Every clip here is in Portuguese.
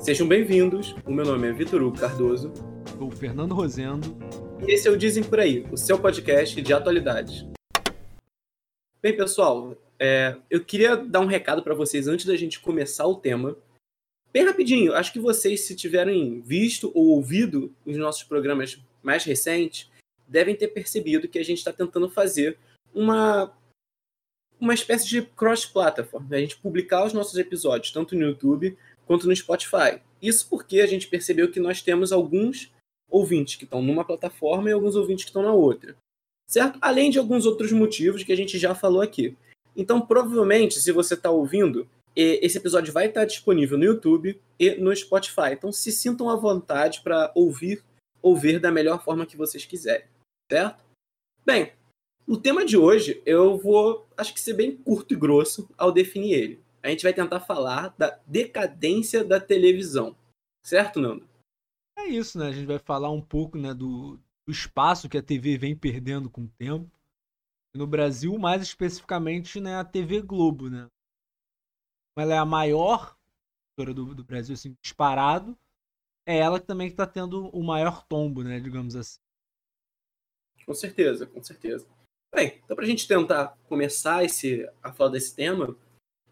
Sejam bem-vindos. O meu nome é Vitor Hugo Cardoso. Sou o Fernando Rosendo. E esse é o Dizem Por Aí, o seu podcast de atualidades. Bem, pessoal, é, eu queria dar um recado para vocês antes da gente começar o tema. Bem rapidinho, acho que vocês, se tiverem visto ou ouvido os nossos programas mais recentes, devem ter percebido que a gente está tentando fazer uma, uma espécie de cross-platform. A gente publicar os nossos episódios tanto no YouTube quanto no Spotify. Isso porque a gente percebeu que nós temos alguns ouvintes que estão numa plataforma e alguns ouvintes que estão na outra. Certo? Além de alguns outros motivos que a gente já falou aqui. Então, provavelmente, se você está ouvindo, esse episódio vai estar disponível no YouTube e no Spotify. Então, se sintam à vontade para ouvir ou ver da melhor forma que vocês quiserem. Certo? Bem, o tema de hoje eu vou, acho que ser bem curto e grosso ao definir ele a gente vai tentar falar da decadência da televisão. Certo, Nando? É isso, né? A gente vai falar um pouco né, do, do espaço que a TV vem perdendo com o tempo. no Brasil, mais especificamente, né, a TV Globo, né? Ela é a maior do, do Brasil, assim, disparado. É ela que também está tendo o maior tombo, né, digamos assim. Com certeza, com certeza. Bem, então para a gente tentar começar esse, a falar desse tema,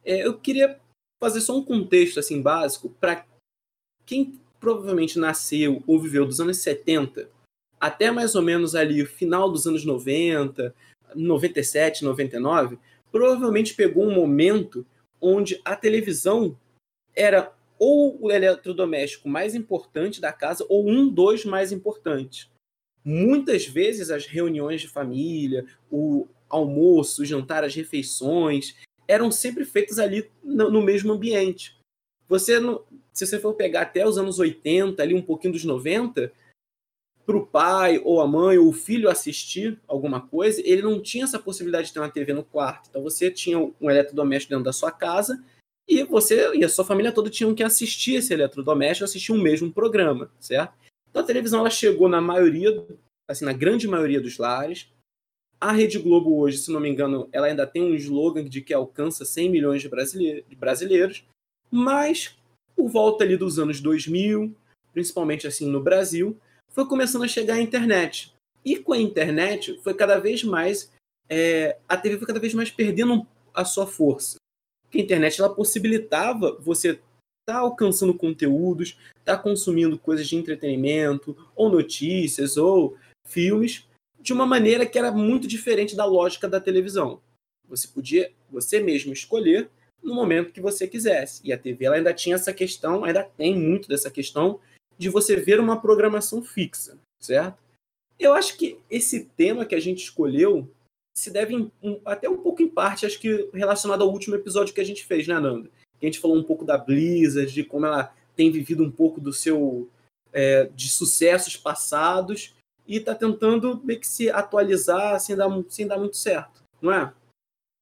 é, eu queria fazer só um contexto assim básico para quem provavelmente nasceu ou viveu dos anos 70 até mais ou menos ali o final dos anos 90, 97, 99, provavelmente pegou um momento onde a televisão era ou o eletrodoméstico mais importante da casa ou um dos mais importantes. Muitas vezes as reuniões de família, o almoço, o jantar, as refeições, eram sempre feitas ali no, no mesmo ambiente. Você se você for pegar até os anos 80, ali um pouquinho dos 90, para o pai ou a mãe ou o filho assistir alguma coisa, ele não tinha essa possibilidade de ter uma TV no quarto. Então você tinha um eletrodoméstico dentro da sua casa e você e a sua família toda tinham que assistir esse eletrodoméstico, assistir o um mesmo programa, certo? Então a televisão ela chegou na maioria, assim, na grande maioria dos lares. A Rede Globo hoje, se não me engano, ela ainda tem um slogan de que alcança 100 milhões de brasileiros, mas por volta ali dos anos 2000, principalmente assim no Brasil, foi começando a chegar a internet. E com a internet foi cada vez mais é, a TV foi cada vez mais perdendo a sua força. Porque a internet ela possibilitava você estar tá alcançando conteúdos, estar tá consumindo coisas de entretenimento, ou notícias, ou filmes, de uma maneira que era muito diferente da lógica da televisão. Você podia você mesmo escolher no momento que você quisesse. E a TV ela ainda tinha essa questão, ainda tem muito dessa questão de você ver uma programação fixa, certo? Eu acho que esse tema que a gente escolheu se deve um, até um pouco em parte, acho que relacionado ao último episódio que a gente fez, né, Nanda? A gente falou um pouco da Blizzard, de como ela tem vivido um pouco do seu é, de sucessos passados e está tentando meio que se atualizar sem dar, sem dar muito certo, não é?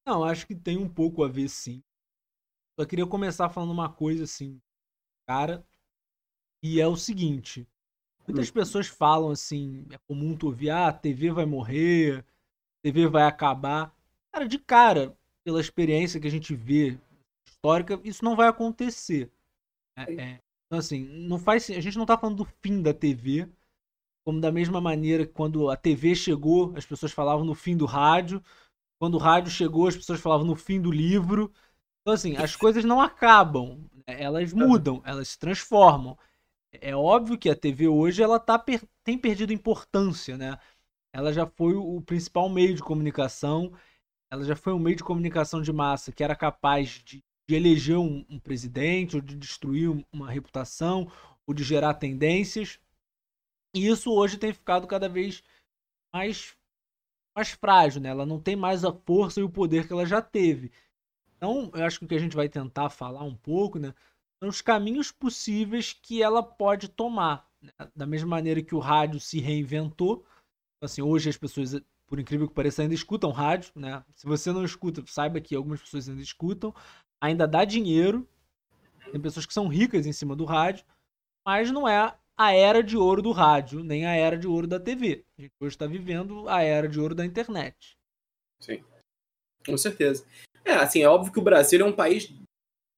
Não, acho que tem um pouco a ver sim. Só queria começar falando uma coisa assim, cara, e é o seguinte. Muitas hum. pessoas falam assim, é comum tu ouvir, ah, a TV vai morrer, a TV vai acabar. Cara, de cara, pela experiência que a gente vê histórica, isso não vai acontecer. É, é, então, assim, não faz, a gente não tá falando do fim da TV, como da mesma maneira que quando a TV chegou, as pessoas falavam no fim do rádio. Quando o rádio chegou, as pessoas falavam no fim do livro. Então, assim, as coisas não acabam. Né? Elas mudam, elas se transformam. É óbvio que a TV hoje ela tá, tem perdido importância, né? Ela já foi o principal meio de comunicação. Ela já foi um meio de comunicação de massa que era capaz de, de eleger um, um presidente, ou de destruir uma reputação, ou de gerar tendências. E isso hoje tem ficado cada vez mais, mais frágil, né? Ela não tem mais a força e o poder que ela já teve. Então, eu acho que o que a gente vai tentar falar um pouco, né? São os caminhos possíveis que ela pode tomar. Né? Da mesma maneira que o rádio se reinventou. Assim, hoje as pessoas, por incrível que pareça, ainda escutam rádio, né? Se você não escuta, saiba que algumas pessoas ainda escutam. Ainda dá dinheiro. Tem pessoas que são ricas em cima do rádio, mas não é a era de ouro do rádio, nem a era de ouro da TV. A gente hoje está vivendo a era de ouro da internet. Sim, com certeza. É, assim, é óbvio que o Brasil é um país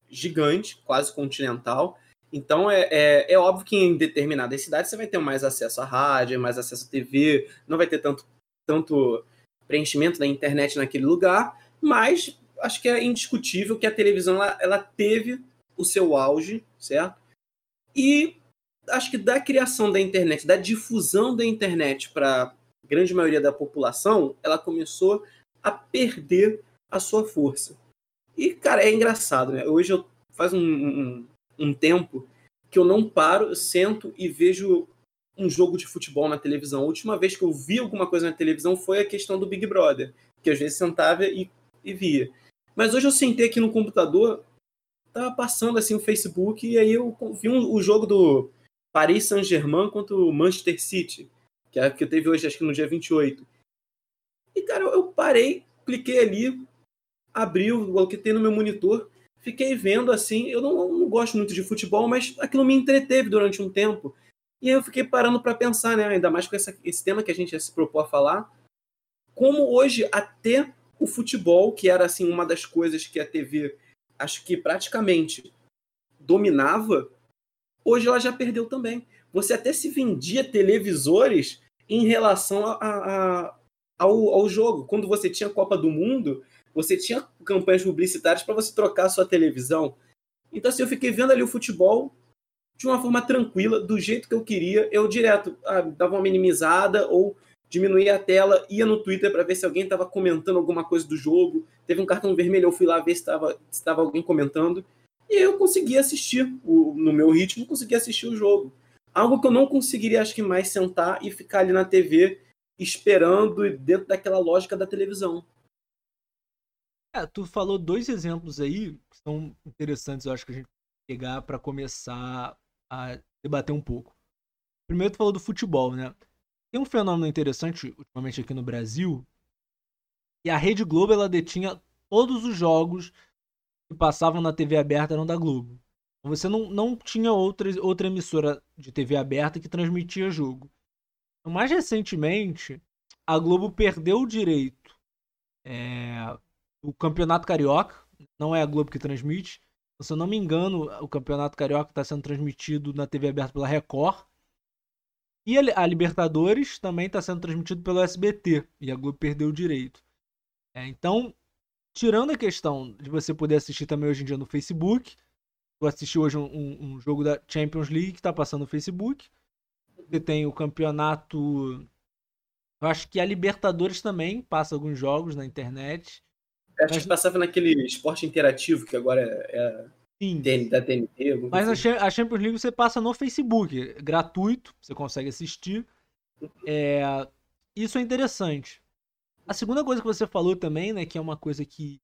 gigante, quase continental. Então é, é, é, óbvio que em determinadas cidades você vai ter mais acesso à rádio, mais acesso à TV, não vai ter tanto, tanto preenchimento da internet naquele lugar, mas acho que é indiscutível que a televisão ela, ela teve o seu auge, certo? E acho que da criação da internet, da difusão da internet para grande maioria da população, ela começou a perder a sua força. E, cara, é engraçado, né? Hoje eu faz um, um, um tempo que eu não paro, eu sento e vejo um jogo de futebol na televisão. A última vez que eu vi alguma coisa na televisão foi a questão do Big Brother, que às vezes sentava e, e via. Mas hoje eu sentei aqui no computador, tava passando assim o Facebook e aí eu vi um, o jogo do Paris Saint-Germain contra o Manchester City, que é que teve hoje acho que no dia 28. E cara, eu parei, cliquei ali, abri o que tem no meu monitor, fiquei vendo assim, eu não, não gosto muito de futebol, mas aquilo me entreteve durante um tempo. E eu fiquei parando para pensar, né, ainda mais com essa, esse tema que a gente se propor a falar, como hoje até o futebol, que era assim uma das coisas que a TV acho que praticamente dominava, hoje ela já perdeu também. Você até se vendia televisores em relação a, a, ao, ao jogo. Quando você tinha Copa do Mundo, você tinha campanhas publicitárias para você trocar sua televisão. Então, assim, eu fiquei vendo ali o futebol de uma forma tranquila, do jeito que eu queria. Eu direto ah, dava uma minimizada ou diminuía a tela, ia no Twitter para ver se alguém estava comentando alguma coisa do jogo. Teve um cartão vermelho, eu fui lá ver se estava alguém comentando. E eu consegui assistir, o, no meu ritmo, consegui assistir o jogo. Algo que eu não conseguiria, acho que mais sentar e ficar ali na TV esperando dentro daquela lógica da televisão. É, tu falou dois exemplos aí que são interessantes, eu acho que a gente pegar para começar a debater um pouco. Primeiro tu falou do futebol, né? Tem um fenômeno interessante ultimamente aqui no Brasil, e a Rede Globo ela detinha todos os jogos que passavam na TV aberta eram da Globo. Então, você não, não tinha outra, outra emissora de TV aberta que transmitia jogo. Então, mais recentemente, a Globo perdeu o direito é, do Campeonato Carioca. Não é a Globo que transmite. Se eu não me engano, o Campeonato Carioca está sendo transmitido na TV aberta pela Record. E a Libertadores também está sendo transmitido pelo SBT. E a Globo perdeu o direito. É, então, tirando a questão de você poder assistir também hoje em dia no Facebook. Eu assisti hoje um, um, um jogo da Champions League que está passando no Facebook. Você tem o campeonato. Eu acho que a Libertadores também passa alguns jogos na internet. Acho mas... que passava naquele esporte interativo que agora é, é Sim. Da TNT. Mas assim. a Champions League você passa no Facebook, gratuito, você consegue assistir. É, isso é interessante. A segunda coisa que você falou também, né, que é uma coisa que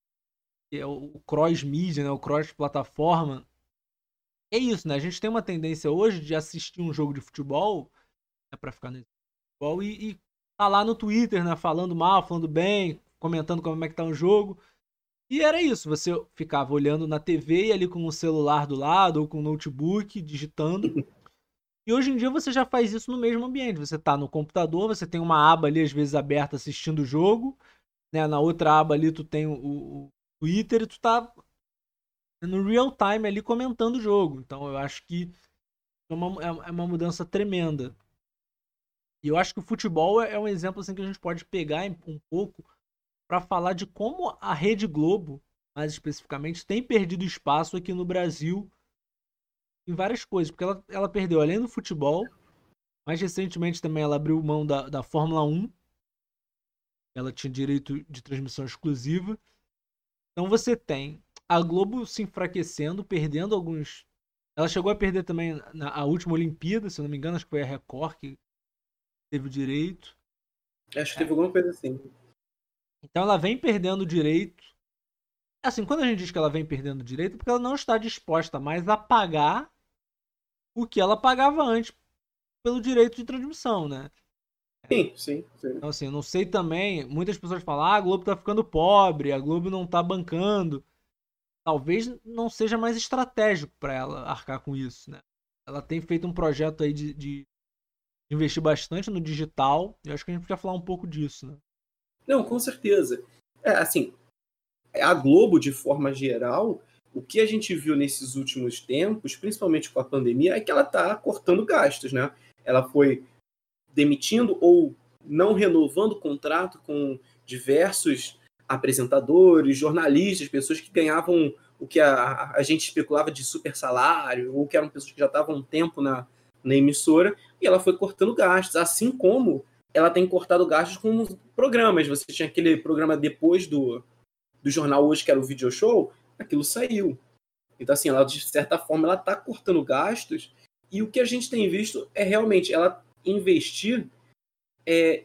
é o cross-mídia, né, o cross-plataforma, é isso, né? A gente tem uma tendência hoje de assistir um jogo de futebol, né, para ficar no futebol, e, e tá lá no Twitter, né, falando mal, falando bem, comentando como é que tá o jogo. E era isso, você ficava olhando na TV e ali com o celular do lado ou com o notebook, digitando. E hoje em dia você já faz isso no mesmo ambiente. Você está no computador, você tem uma aba ali às vezes aberta assistindo o jogo, né? Na outra aba ali tu tem o, o Twitter e tu tá no real time ali comentando o jogo. Então eu acho que é uma, é, é uma mudança tremenda. E eu acho que o futebol é, é um exemplo assim que a gente pode pegar um pouco para falar de como a Rede Globo, mais especificamente, tem perdido espaço aqui no Brasil em várias coisas. Porque ela, ela perdeu, além do futebol, mais recentemente também ela abriu mão da, da Fórmula 1. Ela tinha direito de transmissão exclusiva. Então você tem a Globo se enfraquecendo, perdendo alguns. Ela chegou a perder também na a última Olimpíada, se eu não me engano, acho que foi a Record que teve o direito. Acho que teve alguma coisa assim. Então ela vem perdendo direito. Assim, quando a gente diz que ela vem perdendo direito, é porque ela não está disposta mais a pagar o que ela pagava antes pelo direito de transmissão, né? Sim, sim, sim. Então, assim, eu não sei também. Muitas pessoas falam, ah, a Globo tá ficando pobre, a Globo não tá bancando. Talvez não seja mais estratégico para ela arcar com isso, né? ela tem feito um projeto aí de, de investir bastante no digital. E acho que a gente podia falar um pouco disso, né? Não, com certeza. É, assim, a Globo, de forma geral, o que a gente viu nesses últimos tempos, principalmente com a pandemia, é que ela está cortando gastos, né? Ela foi demitindo ou não renovando o contrato com diversos apresentadores, jornalistas, pessoas que ganhavam o que a, a gente especulava de super salário, ou que eram pessoas que já estavam um tempo na, na emissora, e ela foi cortando gastos, assim como ela tem cortado gastos com programas. Você tinha aquele programa depois do, do jornal hoje, que era o video show, aquilo saiu. Então, assim, ela, de certa forma, ela está cortando gastos, e o que a gente tem visto é realmente ela investir é,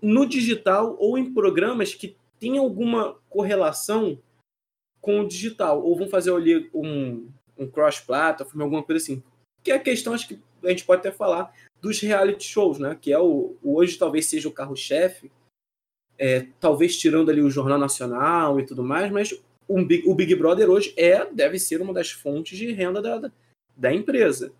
no digital ou em programas que têm alguma correlação com o digital, ou vão fazer ali um, um cross-platform, alguma coisa assim. Que é a questão, acho que a gente pode até falar dos reality shows, né? Que é o, hoje talvez seja o carro-chefe, é, talvez tirando ali o Jornal Nacional e tudo mais, mas o Big, o Big Brother hoje é, deve ser uma das fontes de renda da, da empresa.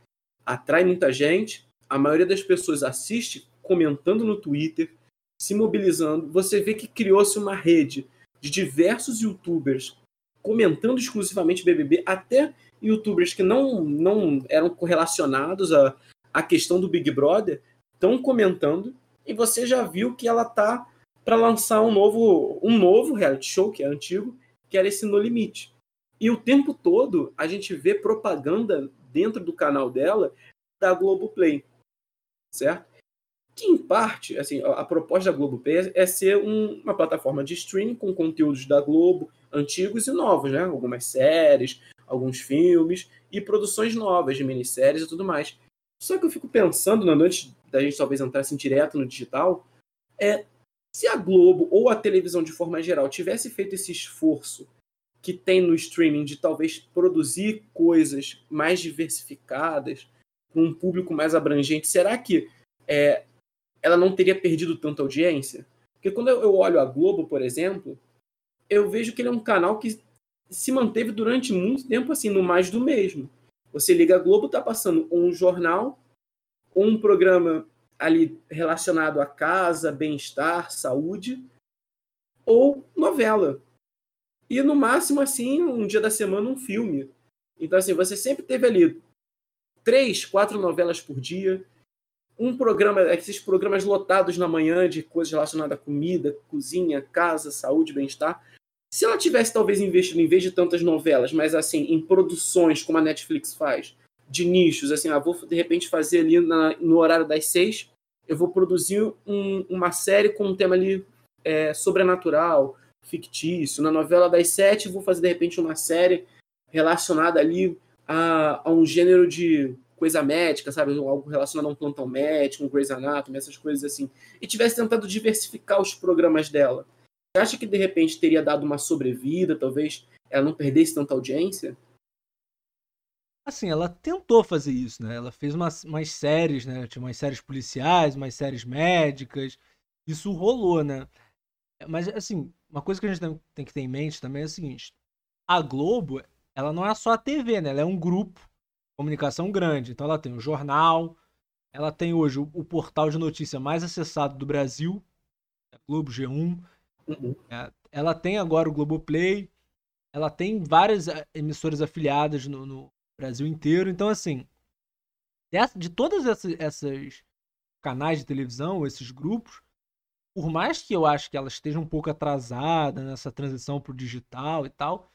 Atrai muita gente, a maioria das pessoas assiste comentando no Twitter, se mobilizando. Você vê que criou-se uma rede de diversos youtubers comentando exclusivamente BBB, até youtubers que não, não eram correlacionados à, à questão do Big Brother estão comentando e você já viu que ela tá para lançar um novo um novo reality show que é antigo, que era esse No Limite. E o tempo todo a gente vê propaganda dentro do canal dela da Globoplay, certo? Que em parte, assim, a proposta da Globoplay é ser um, uma plataforma de streaming com conteúdos da Globo, antigos e novos, né? Algumas séries, alguns filmes e produções novas de minisséries e tudo mais. Só que eu fico pensando, Nando, antes da gente talvez entrar assim direto no digital, é se a Globo ou a televisão de forma geral tivesse feito esse esforço que tem no streaming de talvez produzir coisas mais diversificadas, com um público mais abrangente, será que é, ela não teria perdido tanta audiência? Porque quando eu olho a Globo, por exemplo, eu vejo que ele é um canal que se manteve durante muito tempo assim, no mais do mesmo. Você liga a Globo, tá passando um jornal, um programa ali relacionado a casa, bem-estar, saúde, ou novela. E no máximo, assim, um dia da semana, um filme. Então, assim, você sempre teve ali três, quatro novelas por dia, um programa, esses programas lotados na manhã de coisas relacionadas à comida, cozinha, casa, saúde, bem-estar. Se ela tivesse talvez investido em vez de tantas novelas, mas assim, em produções como a Netflix faz, de nichos, assim, ah, vou de repente fazer ali na, no horário das seis, eu vou produzir um, uma série com um tema ali é, sobrenatural, fictício. Na novela das sete, vou fazer de repente uma série relacionada ali a, a um gênero de coisa médica, sabe? Algo relacionado a um plantão médico, um Grey's Anatomy, essas coisas assim. E tivesse tentado diversificar os programas dela você acha que de repente teria dado uma sobrevida, talvez ela não perdesse tanta audiência? Assim, ela tentou fazer isso, né? Ela fez umas, umas séries, né? Tinha umas séries policiais, umas séries médicas. Isso rolou, né? Mas, assim, uma coisa que a gente tem que ter em mente também é o seguinte: a Globo, ela não é só a TV, né? Ela é um grupo de comunicação grande. Então, ela tem o jornal, ela tem hoje o, o portal de notícia mais acessado do Brasil, a Globo G1. Uhum. É, ela tem agora o Globoplay, ela tem várias eh, emissoras afiliadas no, no Brasil inteiro. Então, assim, de todas essas, essas canais de televisão, esses grupos, por mais que eu acho que ela esteja um pouco atrasada nessa transição para o digital e tal,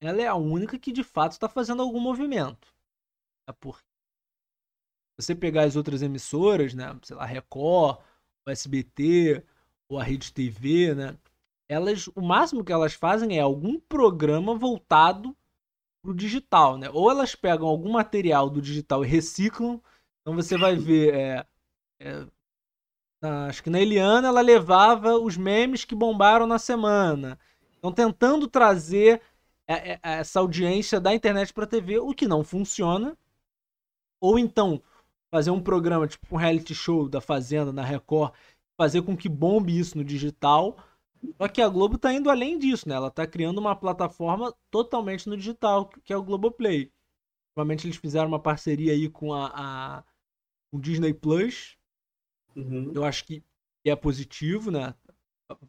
ela é a única que de fato está fazendo algum movimento. É porque você pegar as outras emissoras, né, sei lá, Record, o SBT, ou a Rede TV, né, elas, o máximo que elas fazem é algum programa voltado pro digital, né? Ou elas pegam algum material do digital e reciclam. Então você vai ver, é, é, acho que na Eliana ela levava os memes que bombaram na semana. Então tentando trazer é, é, essa audiência da internet para TV, o que não funciona. Ou então fazer um programa tipo um reality show da Fazenda na Record, fazer com que bombe isso no digital só que a Globo tá indo além disso, né? Ela tá criando uma plataforma totalmente no digital, que é o Globoplay. ultimamente eles fizeram uma parceria aí com a, a o Disney Plus. Uhum. Eu acho que é positivo, né?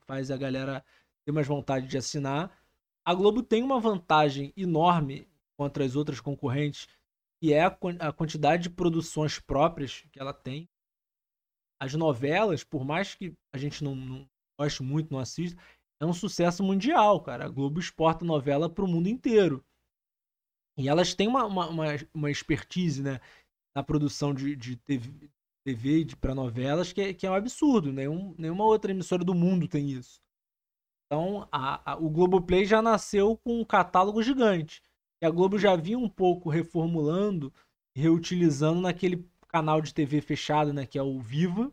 Faz a galera ter mais vontade de assinar. A Globo tem uma vantagem enorme contra as outras concorrentes, que é a, a quantidade de produções próprias que ela tem. As novelas, por mais que a gente não, não goste muito, não assista, é um sucesso mundial, cara. A Globo exporta novela para o mundo inteiro. E elas têm uma, uma, uma, uma expertise, né? Na produção de, de TV, TV para novelas, que é, que é um absurdo. Nenhum, nenhuma outra emissora do mundo tem isso. Então, a, a, o Globoplay já nasceu com um catálogo gigante. E a Globo já vinha um pouco reformulando, reutilizando naquele canal de TV fechado, né, que é o Viva.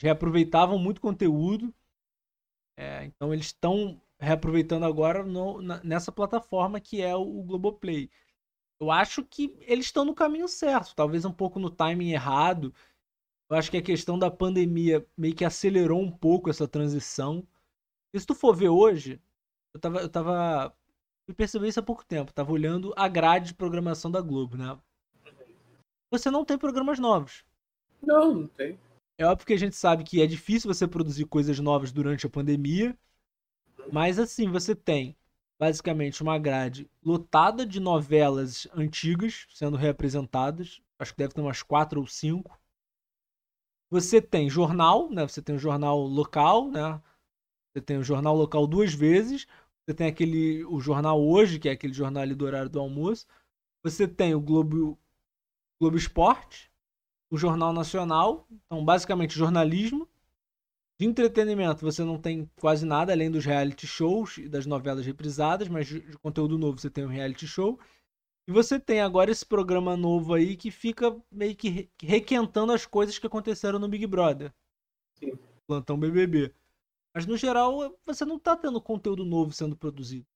Reaproveitavam muito conteúdo. É, então, eles estão reaproveitando agora no, na, nessa plataforma que é o, o Globoplay. Eu acho que eles estão no caminho certo, talvez um pouco no timing errado. Eu acho que a questão da pandemia meio que acelerou um pouco essa transição. E se tu for ver hoje, eu tava. Eu tava. Eu percebi isso há pouco tempo. Tava olhando a grade de programação da Globo, né? Você não tem programas novos. Não, não tem. É óbvio que a gente sabe que é difícil você produzir coisas novas durante a pandemia. Mas assim, você tem basicamente uma grade lotada de novelas antigas sendo reapresentadas. Acho que deve ter umas quatro ou cinco. Você tem jornal, né? Você tem o jornal local, né? Você tem o jornal local duas vezes. Você tem aquele o jornal hoje, que é aquele jornal ali do horário do almoço. Você tem o Globo Globo Esporte, o Jornal Nacional, então basicamente jornalismo. De entretenimento você não tem quase nada além dos reality shows e das novelas reprisadas, mas de conteúdo novo você tem um reality show. E você tem agora esse programa novo aí que fica meio que requentando as coisas que aconteceram no Big Brother. Sim. Plantão BBB. Mas no geral, você não tá tendo conteúdo novo sendo produzido.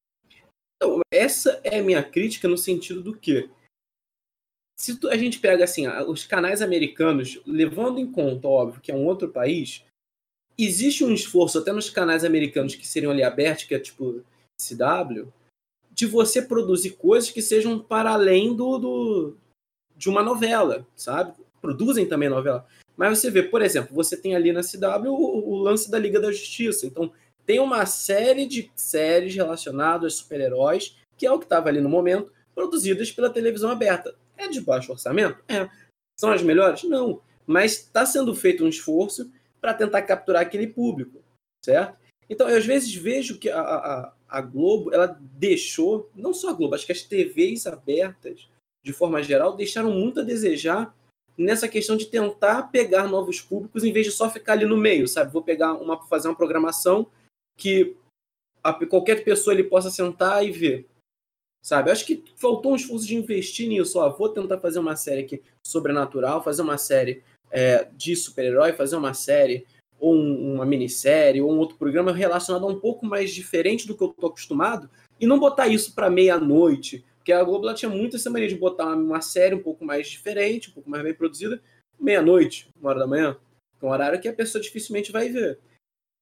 Então, essa é a minha crítica no sentido do que se a gente pega assim, os canais americanos, levando em conta, óbvio, que é um outro país, existe um esforço até nos canais americanos que seriam ali abertos, que é tipo CW, de você produzir coisas que sejam para além do, do de uma novela, sabe? Produzem também novela. Mas você vê, por exemplo, você tem ali na CW o, o lance da Liga da Justiça. Então, tem uma série de séries relacionadas a super-heróis, que é o que estava ali no momento, produzidas pela televisão aberta. É de baixo orçamento? É. São as melhores? Não. Mas está sendo feito um esforço para tentar capturar aquele público, certo? Então, eu às vezes vejo que a, a, a Globo, ela deixou, não só a Globo, acho que as TVs abertas, de forma geral, deixaram muito a desejar nessa questão de tentar pegar novos públicos em vez de só ficar ali no meio, sabe? Vou pegar uma fazer uma programação que a, qualquer pessoa ele possa sentar e ver, sabe? Acho que faltou um esforço de investir nisso. Ó, vou tentar fazer uma série aqui sobrenatural, fazer uma série é, de super-herói, fazer uma série ou um, uma minissérie, ou um outro programa relacionado a um pouco mais diferente do que eu tô acostumado, e não botar isso para meia-noite, porque a Globo tinha muito essa mania de botar uma, série um pouco mais diferente, um pouco mais bem produzida, meia-noite, uma hora da manhã, é um horário que a pessoa dificilmente vai ver.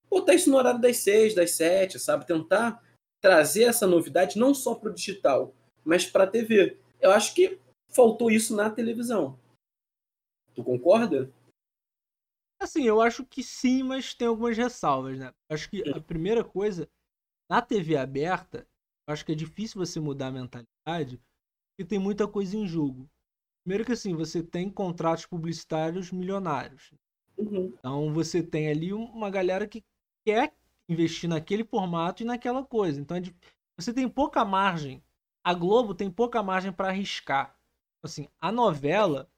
Botar isso no horário das seis, das sete, sabe? Tentar trazer essa novidade não só para o digital, mas para a TV. Eu acho que faltou isso na televisão. Tu concorda? Assim, eu acho que sim, mas tem algumas ressalvas, né? Acho que a primeira coisa, na TV aberta, acho que é difícil você mudar a mentalidade, porque tem muita coisa em jogo. Primeiro que assim, você tem contratos publicitários milionários. Uhum. Então você tem ali uma galera que quer investir naquele formato e naquela coisa. Então é você tem pouca margem. A Globo tem pouca margem para arriscar. Assim, a novela,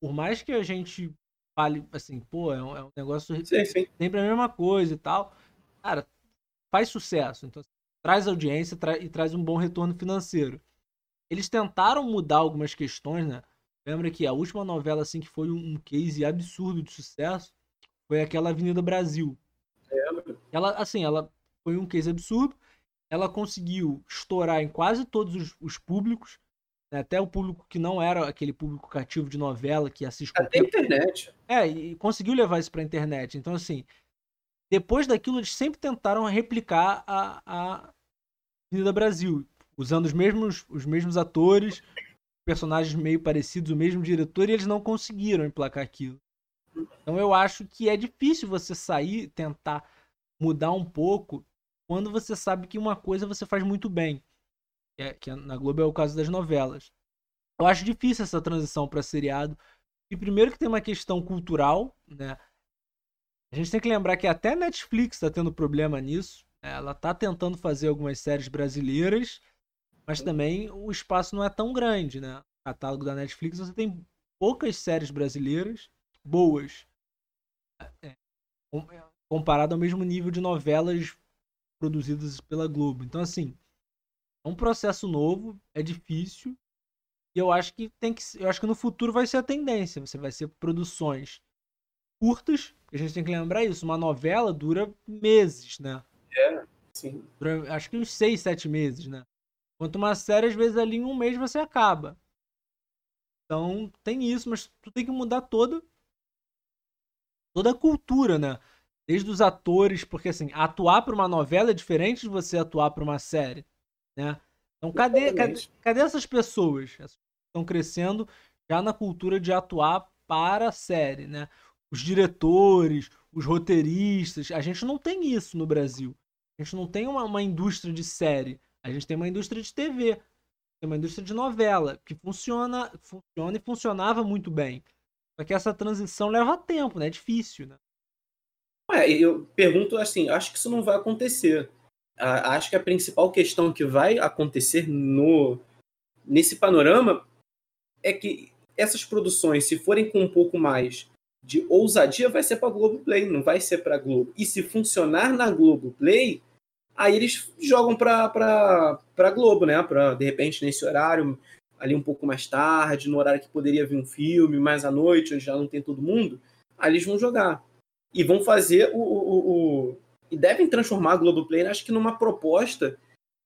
por mais que a gente fale assim, pô, é um, é um negócio sim, sim. sempre a mesma coisa e tal. Cara, faz sucesso. Então, traz audiência tra e traz um bom retorno financeiro. Eles tentaram mudar algumas questões, né? Lembra que a última novela, assim, que foi um, case absurdo de sucesso foi aquela Avenida Brasil. Ela, assim, ela foi um case absurdo. Ela conseguiu estourar em quase todos os, os públicos. Né? Até o público que não era aquele público cativo de novela que assiste Até qualquer... internet. É, e conseguiu levar isso pra internet. Então, assim, depois daquilo, eles sempre tentaram replicar a, a Avenida Brasil, usando os mesmos, os mesmos atores, personagens meio parecidos, o mesmo diretor, e eles não conseguiram emplacar aquilo. Então eu acho que é difícil você sair, tentar mudar um pouco, quando você sabe que uma coisa você faz muito bem. Que, é, que é, na Globo é o caso das novelas. Eu acho difícil essa transição para seriado. E primeiro que tem uma questão cultural, né? A gente tem que lembrar que até a Netflix está tendo problema nisso. Né? Ela está tentando fazer algumas séries brasileiras, mas também o espaço não é tão grande, né? No catálogo da Netflix você tem poucas séries brasileiras boas. É, é, comparado ao mesmo nível de novelas produzidas pela Globo. Então, assim, é um processo novo, é difícil. E eu acho que tem que. Eu acho que no futuro vai ser a tendência. Você vai ser produções curtas. A gente tem que lembrar isso. Uma novela dura meses, né? É, sim. Dura, acho que uns seis, sete meses, né? Quanto uma série, às vezes ali em um mês você acaba. Então tem isso, mas tu tem que mudar toda toda a cultura, né? Desde os atores, porque assim, atuar para uma novela é diferente de você atuar para uma série, né? Então cadê, cadê, cadê essas pessoas? Estão crescendo já na cultura de atuar para a série, né? Os diretores, os roteiristas, a gente não tem isso no Brasil. A gente não tem uma, uma indústria de série. A gente tem uma indústria de TV. Tem uma indústria de novela que funciona, funciona e funcionava muito bem. Só que essa transição leva tempo, né? É difícil, né? Eu pergunto assim, acho que isso não vai acontecer. Acho que a principal questão que vai acontecer no nesse panorama é que essas produções, se forem com um pouco mais de ousadia, vai ser para Globo Play, não vai ser para Globo. E se funcionar na Globo Play, aí eles jogam para para Globo, né? Para de repente nesse horário ali um pouco mais tarde, no horário que poderia vir um filme, mais à noite, onde já não tem todo mundo, aí eles vão jogar. E vão fazer o. o, o e devem transformar a Globoplay, acho que numa proposta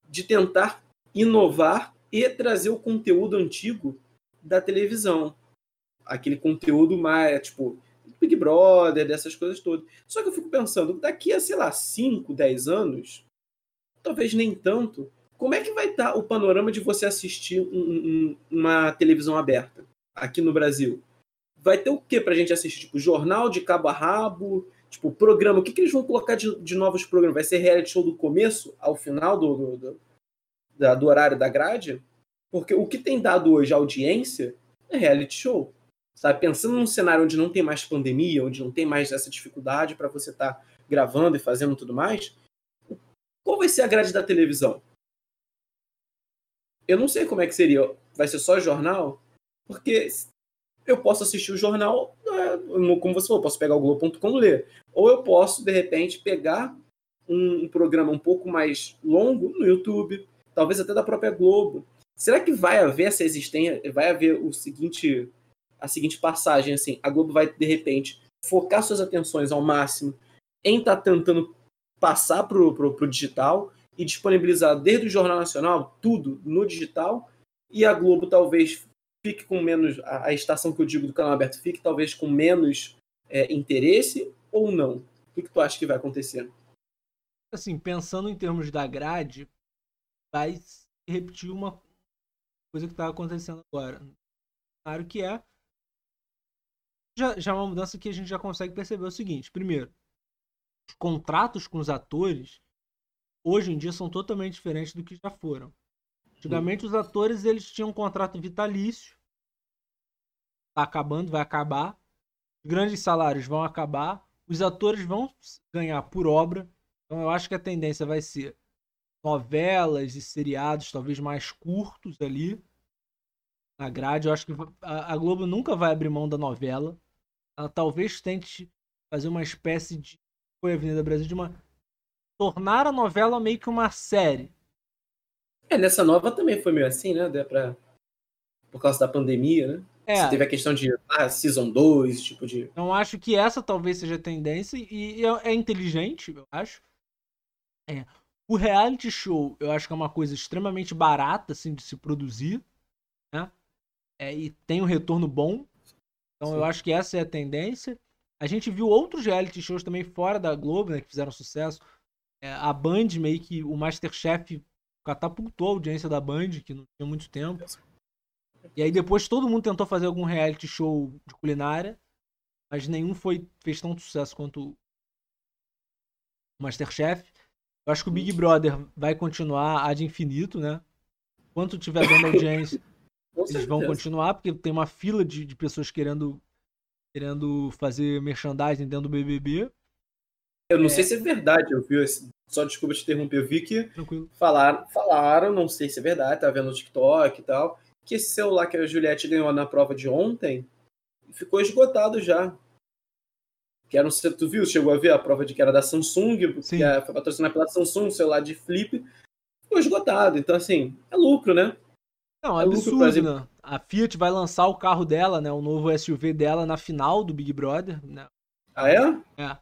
de tentar inovar e trazer o conteúdo antigo da televisão. Aquele conteúdo mais, tipo, Big Brother, dessas coisas todas. Só que eu fico pensando, daqui a, sei lá, 5, 10 anos, talvez nem tanto, como é que vai estar tá o panorama de você assistir um, um, uma televisão aberta aqui no Brasil? Vai ter o que pra gente assistir? Tipo, jornal de cabo a rabo? Tipo, programa. O que, que eles vão colocar de, de novos programas? Vai ser reality show do começo ao final do, do, do, da, do horário da grade? Porque o que tem dado hoje audiência é reality show. Sabe? Pensando num cenário onde não tem mais pandemia, onde não tem mais essa dificuldade para você estar tá gravando e fazendo tudo mais, qual vai ser a grade da televisão? Eu não sei como é que seria. Vai ser só jornal? Porque eu posso assistir o jornal, né, como você falou, posso pegar o Globo.com e ler. Ou eu posso, de repente, pegar um, programa um pouco mais longo no YouTube, talvez até da própria Globo. Será que vai haver essa existência, vai haver o seguinte, a seguinte passagem, assim, a Globo vai, de repente, focar suas atenções ao máximo em estar tá tentando passar para o digital e disponibilizar desde o Jornal Nacional tudo no digital e a Globo talvez fique com menos a, a estação que eu digo do canal aberto fique talvez com menos é, interesse ou não? O que, que tu acha que vai acontecer? Assim, pensando em termos da grade, vai repetir uma coisa que está acontecendo agora. Claro que é já, já é uma mudança que a gente já consegue perceber o seguinte. Primeiro, os contratos com os atores hoje em dia são totalmente diferentes do que já foram. Antigamente os atores eles tinham um contrato vitalício. Tá acabando, vai acabar. Os grandes salários vão acabar. Os atores vão ganhar por obra. Então eu acho que a tendência vai ser novelas e seriados talvez mais curtos ali na grade. Eu acho que a Globo nunca vai abrir mão da novela. Ela talvez tente fazer uma espécie de foi a Avenida Brasil de uma tornar a novela meio que uma série. É, nessa nova também foi meio assim, né? Pra... Por causa da pandemia, né? É. Você teve a questão de ah, Season 2, tipo de. Então acho que essa talvez seja a tendência e é, é inteligente, eu acho. É. O reality show, eu acho que é uma coisa extremamente barata, assim, de se produzir, né? É, e tem um retorno bom. Então Sim. eu acho que essa é a tendência. A gente viu outros reality shows também fora da Globo, né, que fizeram sucesso é, a Band meio que o Masterchef catapultou a audiência da Band, que não tinha muito tempo. E aí depois todo mundo tentou fazer algum reality show de culinária, mas nenhum foi fez tanto sucesso quanto o Masterchef. Eu acho que o Big Brother vai continuar ad infinito, né? Quanto tiver dando audiência, eles vão continuar, porque tem uma fila de, de pessoas querendo, querendo fazer merchandising dentro do BBB. Eu não é. sei se é verdade, eu vi esse... Só desculpa te interromper, eu vi que Tranquilo. falaram, falaram, não sei se é verdade, tá vendo no TikTok e tal, que esse celular que a Juliette ganhou na prova de ontem ficou esgotado já. Que era um, tu viu, chegou a ver a prova de que era da Samsung, Sim. que foi patrocinada pela Samsung, celular de flip, ficou esgotado. Então, assim, é lucro, né? Não, é, é absurdo, né? A Fiat vai lançar o carro dela, né? O novo SUV dela na final do Big Brother, né? Ah, é? É.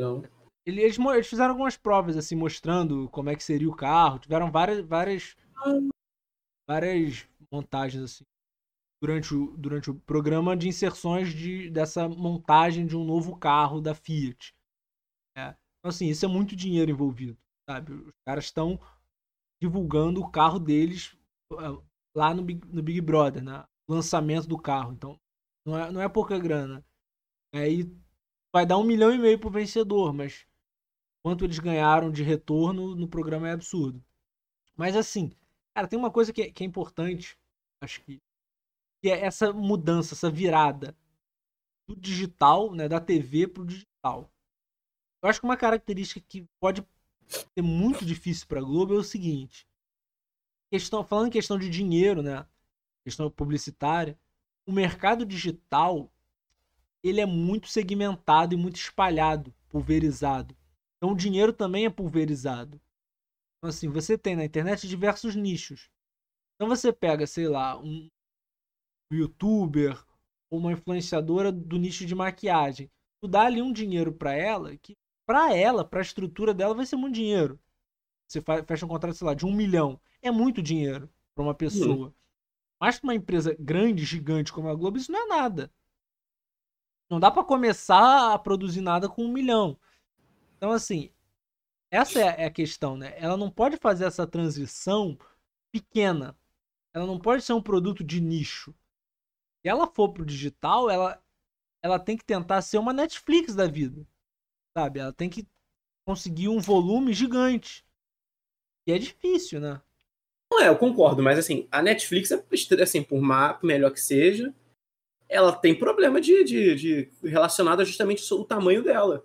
Não. Eles, eles fizeram algumas provas, assim, mostrando como é que seria o carro. Tiveram várias, várias, várias montagens, assim, durante o, durante o programa de inserções de, dessa montagem de um novo carro da Fiat. É. Então, assim, isso é muito dinheiro envolvido, sabe? Os caras estão divulgando o carro deles ah, lá no Big, no Big Brother, né? Lançamento do carro. Então, não é, não é pouca grana. Aí vai dar um milhão e meio pro vencedor, mas quanto eles ganharam de retorno no programa é absurdo. Mas assim, cara, tem uma coisa que é, que é importante, acho que, que é essa mudança, essa virada do digital, né, da TV pro digital. Eu acho que uma característica que pode ser muito difícil para Globo é o seguinte: questão, falando em questão de dinheiro, né, questão publicitária, o mercado digital ele é muito segmentado e muito espalhado, pulverizado. Então o dinheiro também é pulverizado. Então, assim, você tem na internet diversos nichos. Então você pega, sei lá, um youtuber ou uma influenciadora do nicho de maquiagem. Tu dá ali um dinheiro para ela, que para ela, para a estrutura dela, vai ser muito dinheiro. Você fecha um contrato, sei lá, de um milhão. É muito dinheiro para uma pessoa. Uhum. Mas para uma empresa grande, gigante como a Globo, isso não é nada. Não dá para começar a produzir nada com um milhão. Então, assim, essa é a questão, né? Ela não pode fazer essa transição pequena. Ela não pode ser um produto de nicho. Se ela for pro digital, ela, ela tem que tentar ser uma Netflix da vida. Sabe? Ela tem que conseguir um volume gigante. E é difícil, né? Não é, eu concordo, mas assim, a Netflix, é, assim, por melhor que seja, ela tem problema de, de, de relacionado a justamente o tamanho dela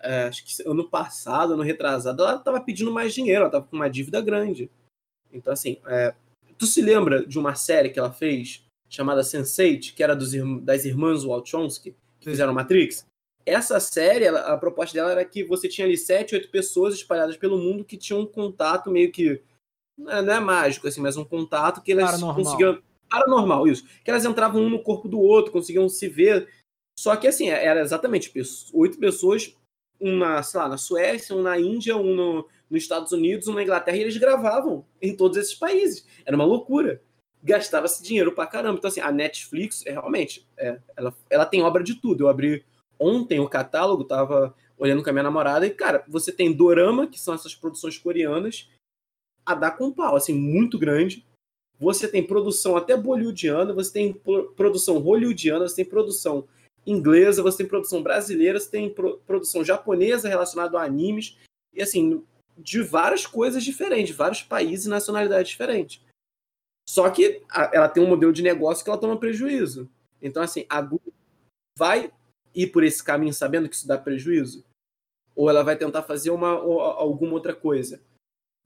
é, acho que ano passado, ano retrasado, ela estava pedindo mais dinheiro, ela estava com uma dívida grande. Então, assim, é, tu se lembra de uma série que ela fez chamada Sense8, que era dos, das irmãs Wachowski, que fizeram Matrix? Essa série, ela, a proposta dela era que você tinha ali sete, oito pessoas espalhadas pelo mundo que tinham um contato meio que. Não é, não é mágico, assim, mas um contato que elas Paranormal. conseguiam. Paranormal, isso. Que elas entravam um no corpo do outro, conseguiam se ver. Só que, assim, era exatamente oito pessoas um na, sei lá, na Suécia, um na Índia, um no, nos Estados Unidos, um na Inglaterra, e eles gravavam em todos esses países. Era uma loucura. Gastava-se dinheiro pra caramba. Então, assim, a Netflix, é, realmente, é, ela, ela tem obra de tudo. Eu abri ontem o catálogo, tava olhando com a minha namorada, e, cara, você tem Dorama, que são essas produções coreanas, a dar com pau, assim, muito grande. Você tem produção até bollywoodiana, você tem produção hollywoodiana, você tem produção inglesa, você tem produção brasileira, você tem pro, produção japonesa relacionada a animes, e assim, de várias coisas diferentes, vários países e nacionalidades diferentes. Só que a, ela tem um modelo de negócio que ela toma prejuízo. Então, assim, a Google vai ir por esse caminho sabendo que isso dá prejuízo? Ou ela vai tentar fazer uma, ou, alguma outra coisa?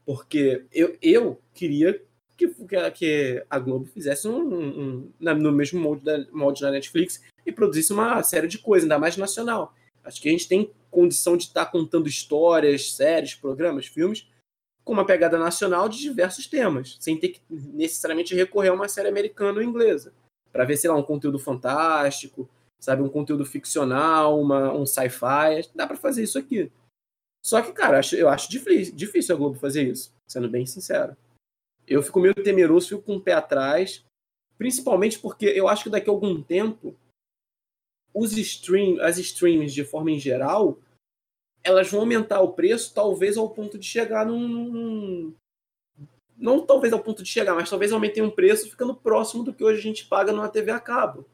Porque eu, eu queria que, que a Globo fizesse um, um, no mesmo molde da, molde da Netflix e produzisse uma série de coisas, ainda mais nacional. Acho que a gente tem condição de estar tá contando histórias, séries, programas, filmes com uma pegada nacional de diversos temas, sem ter que necessariamente recorrer a uma série americana ou inglesa, para ver, sei lá, um conteúdo fantástico, sabe, um conteúdo ficcional, uma, um sci-fi, dá para fazer isso aqui. Só que, cara, eu acho difícil, difícil a Globo fazer isso, sendo bem sincero. Eu fico meio temeroso, fico com o pé atrás, principalmente porque eu acho que daqui a algum tempo os stream, as streams de forma em geral, elas vão aumentar o preço, talvez ao ponto de chegar num, não talvez ao ponto de chegar, mas talvez aumentem um preço ficando próximo do que hoje a gente paga numa TV a cabo.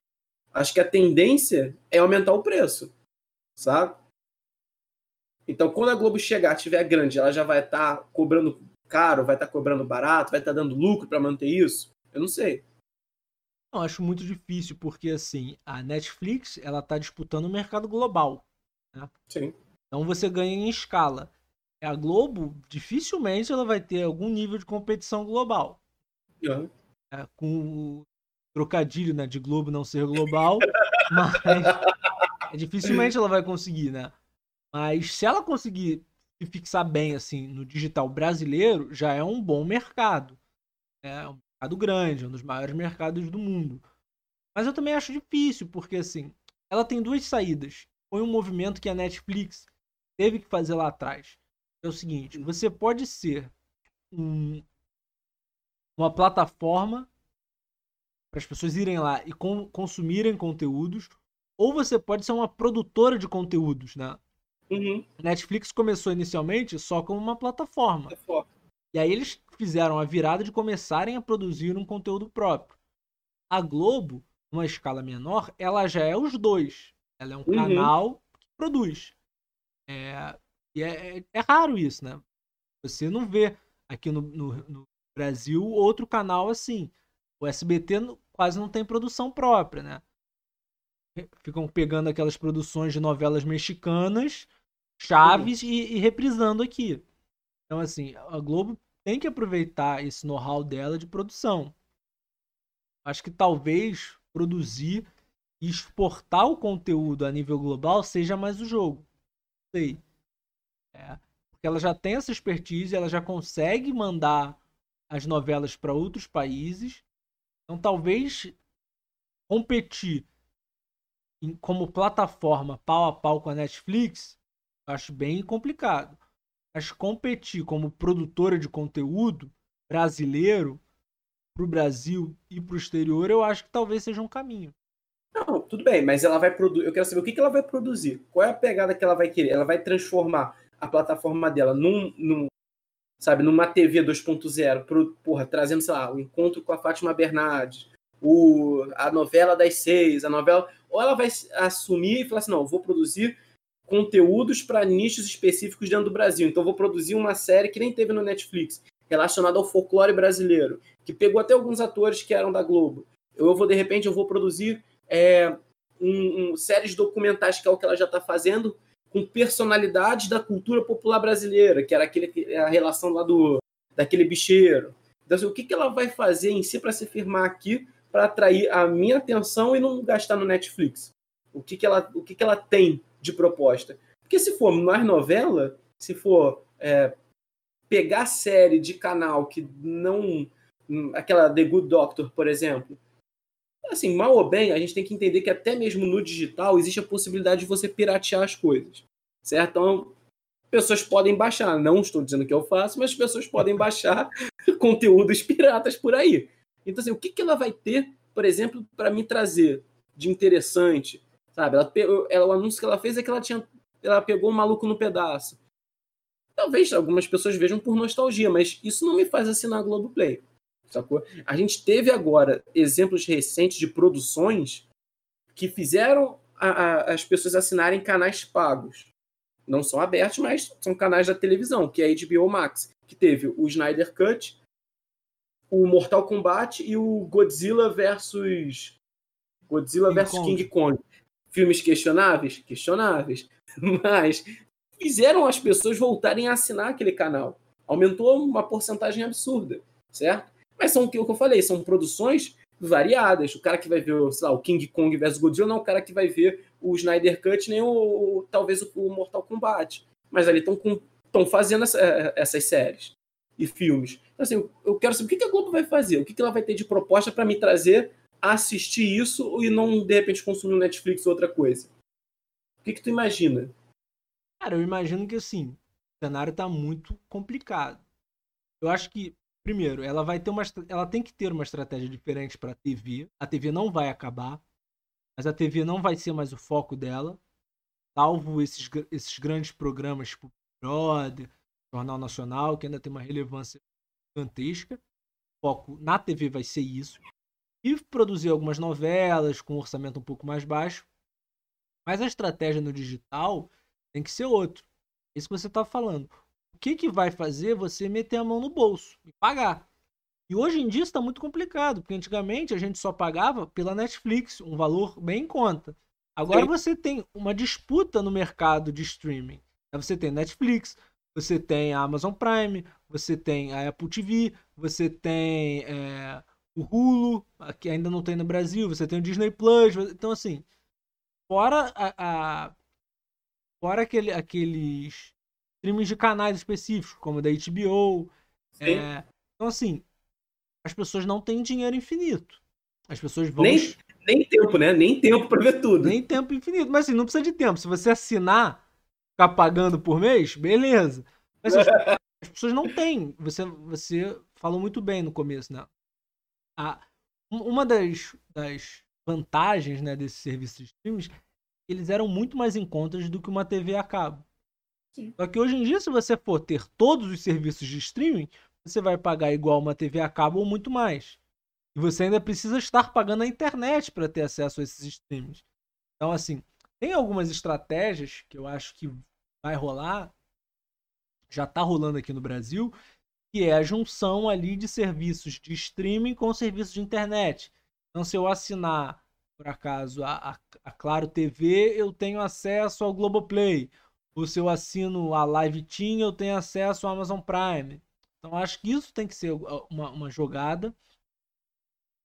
Acho que a tendência é aumentar o preço, sabe? Então, quando a Globo chegar, tiver grande, ela já vai estar tá cobrando caro, vai estar tá cobrando barato, vai estar tá dando lucro para manter isso? Eu não sei. Eu acho muito difícil, porque assim, a Netflix ela está disputando o mercado global. Né? Sim. Então você ganha em escala. A Globo, dificilmente ela vai ter algum nível de competição global. Uhum. É, com o trocadilho né, de Globo não ser global, mas é, dificilmente ela vai conseguir, né? Mas se ela conseguir se fixar bem assim no digital brasileiro, já é um bom mercado. É um mercado grande, um dos maiores mercados do mundo. Mas eu também acho difícil, porque assim, ela tem duas saídas. Foi um movimento que a Netflix teve que fazer lá atrás. É o seguinte, você pode ser um, uma plataforma para as pessoas irem lá e consumirem conteúdos, ou você pode ser uma produtora de conteúdos, né? Uhum. Netflix começou inicialmente só como uma plataforma. E aí eles fizeram a virada de começarem a produzir um conteúdo próprio. A Globo, numa escala menor, ela já é os dois. Ela é um uhum. canal que produz. É, e é, é, é, raro isso, né? Você não vê aqui no, no, no Brasil outro canal assim. O SBT quase não tem produção própria, né? Ficam pegando aquelas produções de novelas mexicanas chaves e, e, reprisando aqui. Então, assim, a Globo tem que aproveitar esse know-how dela de produção. Acho que talvez produzir e exportar o conteúdo a nível global seja mais o jogo. Sei. É, porque ela já tem essa expertise, ela já consegue mandar as novelas para outros países. Então, talvez competir em, como plataforma pau a pau com a Netflix acho bem complicado. Mas competir como produtora de conteúdo brasileiro para o Brasil e para o exterior, eu acho que talvez seja um caminho. Não, tudo bem, mas ela vai produzir. Eu quero saber o que, que ela vai produzir. Qual é a pegada que ela vai querer? Ela vai transformar a plataforma dela num, num sabe, numa TV 2.0, porra, trazendo, sei lá, o encontro com a Fátima Bernardes, o, a novela das seis, a novela. Ou ela vai assumir e falar assim: não, vou produzir conteúdos para nichos específicos dentro do Brasil. Então, vou produzir uma série que nem teve no Netflix, relacionada ao folclore brasileiro, que pegou até alguns atores que eram da Globo. Eu vou, de repente, eu vou produzir é, um, um, séries documentais, que é o que ela já está fazendo, com personalidades da cultura popular brasileira, que era aquele, a relação lá do daquele bicheiro. Então, assim, o que, que ela vai fazer em si para se firmar aqui, para atrair a minha atenção e não gastar no Netflix? O que, que, ela, o que, que ela tem de proposta. Porque se for mais novela, se for é, pegar série de canal que não. aquela The Good Doctor, por exemplo. Assim, mal ou bem, a gente tem que entender que até mesmo no digital existe a possibilidade de você piratear as coisas. Certo? Então, pessoas podem baixar. Não estou dizendo que eu faço, mas pessoas podem baixar conteúdos piratas por aí. Então, assim, o que, que ela vai ter, por exemplo, para me trazer de interessante, Sabe? Ela, ela, o anúncio que ela fez é que ela tinha. Ela pegou o maluco no pedaço. Talvez algumas pessoas vejam por nostalgia, mas isso não me faz assinar a Globoplay. Sacou? A gente teve agora exemplos recentes de produções que fizeram a, a, as pessoas assinarem canais pagos. Não são abertos, mas são canais da televisão, que é a HBO Max, que teve o Snyder Cut, o Mortal Kombat e o Godzilla versus Godzilla King versus Kong. King Kong filmes questionáveis? Questionáveis. Mas fizeram as pessoas voltarem a assinar aquele canal. Aumentou uma porcentagem absurda, certo? Mas são o que eu falei, são produções variadas. O cara que vai ver, sei lá, o King Kong vs Godzilla não é o cara que vai ver o Snyder Cut, nem o, talvez o Mortal Kombat. Mas ali estão fazendo essa, é, essas séries e filmes. Então, assim, eu quero saber o que a Globo vai fazer, o que ela vai ter de proposta para me trazer assistir isso e não, de repente, consumir um Netflix ou outra coisa? O que, que tu imagina? Cara, eu imagino que assim, o cenário tá muito complicado. Eu acho que, primeiro, ela vai ter uma. Ela tem que ter uma estratégia diferente para a TV. A TV não vai acabar, mas a TV não vai ser mais o foco dela. Salvo esses, esses grandes programas tipo Brother, Jornal Nacional, que ainda tem uma relevância gigantesca. O foco na TV vai ser isso. E produzir algumas novelas com um orçamento um pouco mais baixo. Mas a estratégia no digital tem que ser outro. Isso que você está falando. O que, que vai fazer você meter a mão no bolso e pagar? E hoje em dia está muito complicado, porque antigamente a gente só pagava pela Netflix, um valor bem em conta. Agora Sim. você tem uma disputa no mercado de streaming. Você tem Netflix, você tem a Amazon Prime, você tem a Apple TV, você tem é, o Hulu, que ainda não tem no Brasil, você tem o Disney Plus. Então, assim, fora a, a fora aquele, aqueles streamings de canais específicos, como da HBO. É, então, assim, as pessoas não têm dinheiro infinito. As pessoas vão. Nem, nem tempo, né? Nem tempo para ver tudo. Nem tempo infinito. Mas assim, não precisa de tempo. Se você assinar, ficar pagando por mês, beleza. Mas as, as pessoas não têm. Você, você falou muito bem no começo, né? A, uma das, das vantagens né, desses serviços de streams, eles eram muito mais em contas do que uma TV a cabo. Sim. Só que hoje em dia, se você for ter todos os serviços de streaming, você vai pagar igual uma TV a cabo ou muito mais. E você ainda precisa estar pagando a internet para ter acesso a esses streams. Então, assim, tem algumas estratégias que eu acho que vai rolar, já está rolando aqui no Brasil, que é a junção ali de serviços de streaming com serviços de internet. Então, se eu assinar, por acaso, a, a, a Claro TV, eu tenho acesso ao Globoplay. Ou se eu assino a Live Team, eu tenho acesso ao Amazon Prime. Então acho que isso tem que ser uma, uma jogada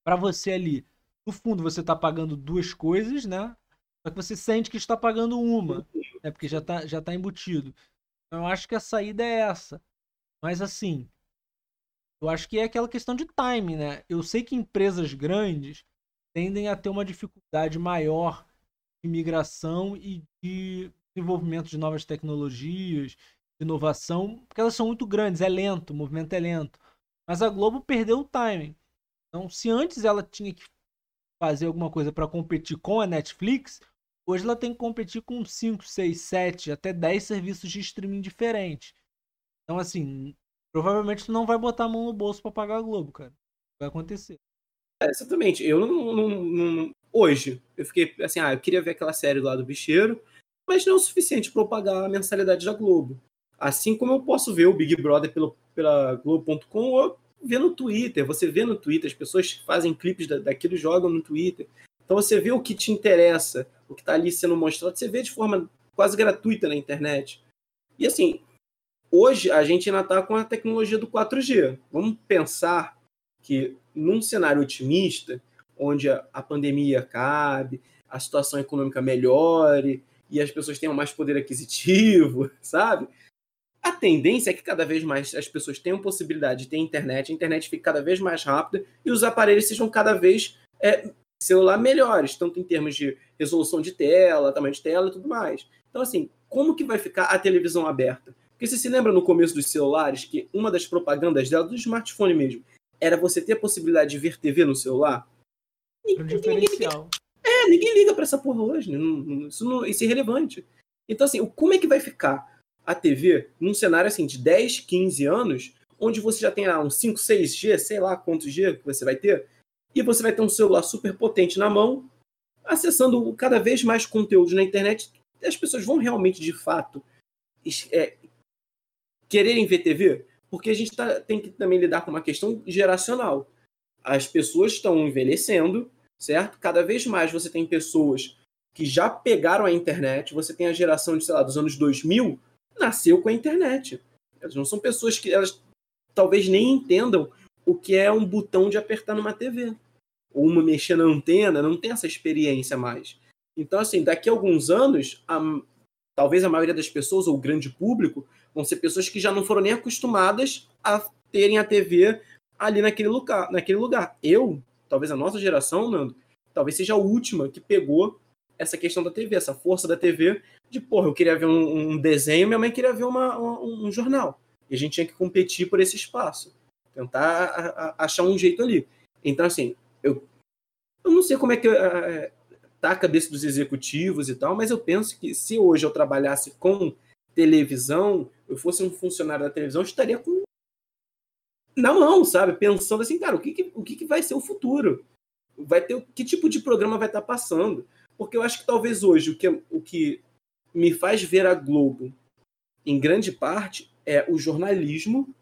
para você ali. No fundo, você está pagando duas coisas, né? Só que você sente que está pagando uma, né? Porque já está já tá embutido. Então eu acho que a saída é essa. Mas assim, eu acho que é aquela questão de time, né? Eu sei que empresas grandes tendem a ter uma dificuldade maior de migração e de desenvolvimento de novas tecnologias, inovação, porque elas são muito grandes, é lento, o movimento é lento. Mas a Globo perdeu o timing. Então, se antes ela tinha que fazer alguma coisa para competir com a Netflix, hoje ela tem que competir com 5, 6, 7, até 10 serviços de streaming diferentes. Então, assim, provavelmente tu não vai botar a mão no bolso para pagar a Globo, cara. Vai acontecer. É, exatamente. Eu não, não, não, Hoje, eu fiquei assim, ah, eu queria ver aquela série lá do bicheiro, mas não é o suficiente para eu pagar a mensalidade da Globo. Assim como eu posso ver o Big Brother pelo, pela Globo.com ou ver no Twitter. Você vê no Twitter, as pessoas fazem clipes da, daquilo jogam no Twitter. Então você vê o que te interessa, o que está ali sendo mostrado, você vê de forma quase gratuita na internet. E assim, hoje a gente ainda está com a tecnologia do 4G. Vamos pensar que num cenário otimista, onde a, pandemia acabe, a situação econômica melhore e as pessoas tenham mais poder aquisitivo, sabe? A tendência é que cada vez mais as pessoas tenham possibilidade de ter internet, a internet fique cada vez mais rápida e os aparelhos sejam cada vez é, celular melhores, tanto em termos de resolução de tela, tamanho de tela e tudo mais. Então, assim, como que vai ficar a televisão aberta? Porque você se lembra no começo dos celulares que uma das propagandas dela, do smartphone mesmo, era você ter a possibilidade de ver TV no celular? Um diferencial. é, ninguém liga para essa porra hoje. Né? Isso, não, isso é irrelevante. Então, assim, como é que vai ficar? a TV num cenário assim de 10, 15 anos, onde você já tem lá uns 5, 6G, sei lá quantos G que você vai ter, e você vai ter um celular super potente na mão, acessando cada vez mais conteúdo na internet, as pessoas vão realmente, de fato, é, quererem ver TV? Porque a gente tá, tem que também lidar com uma questão geracional. As pessoas estão envelhecendo, certo? Cada vez mais você tem pessoas que já pegaram a internet, você tem a geração de, sei lá, dos anos 2000, nasceu com a internet. Elas não são pessoas que elas talvez nem entendam o que é um botão de apertar numa TV. Ou uma mexer na antena, não tem essa experiência mais. Então, assim, daqui a alguns anos, a, talvez a maioria das pessoas, ou o grande público, vão ser pessoas que já não foram nem acostumadas a terem a TV ali naquele lugar. Naquele lugar. Eu, talvez a nossa geração, Nando, talvez seja a última que pegou essa questão da TV, essa força da TV de, porra, eu queria ver um, um desenho, minha mãe queria ver uma, um, um, jornal. E a gente tinha que competir por esse espaço. Tentar a, a, achar um jeito ali. Então, assim, eu, eu não sei como é que é, tá a cabeça dos executivos e tal, mas eu penso que se hoje eu trabalhasse com televisão, eu fosse um funcionário da televisão, estaria com na mão, sabe? Pensando assim, cara, o que, que o que, que vai ser o futuro? Vai ter que tipo de programa vai estar passando? Porque eu acho que talvez hoje o que, o que me faz ver a Globo, em grande parte, é o jornalismo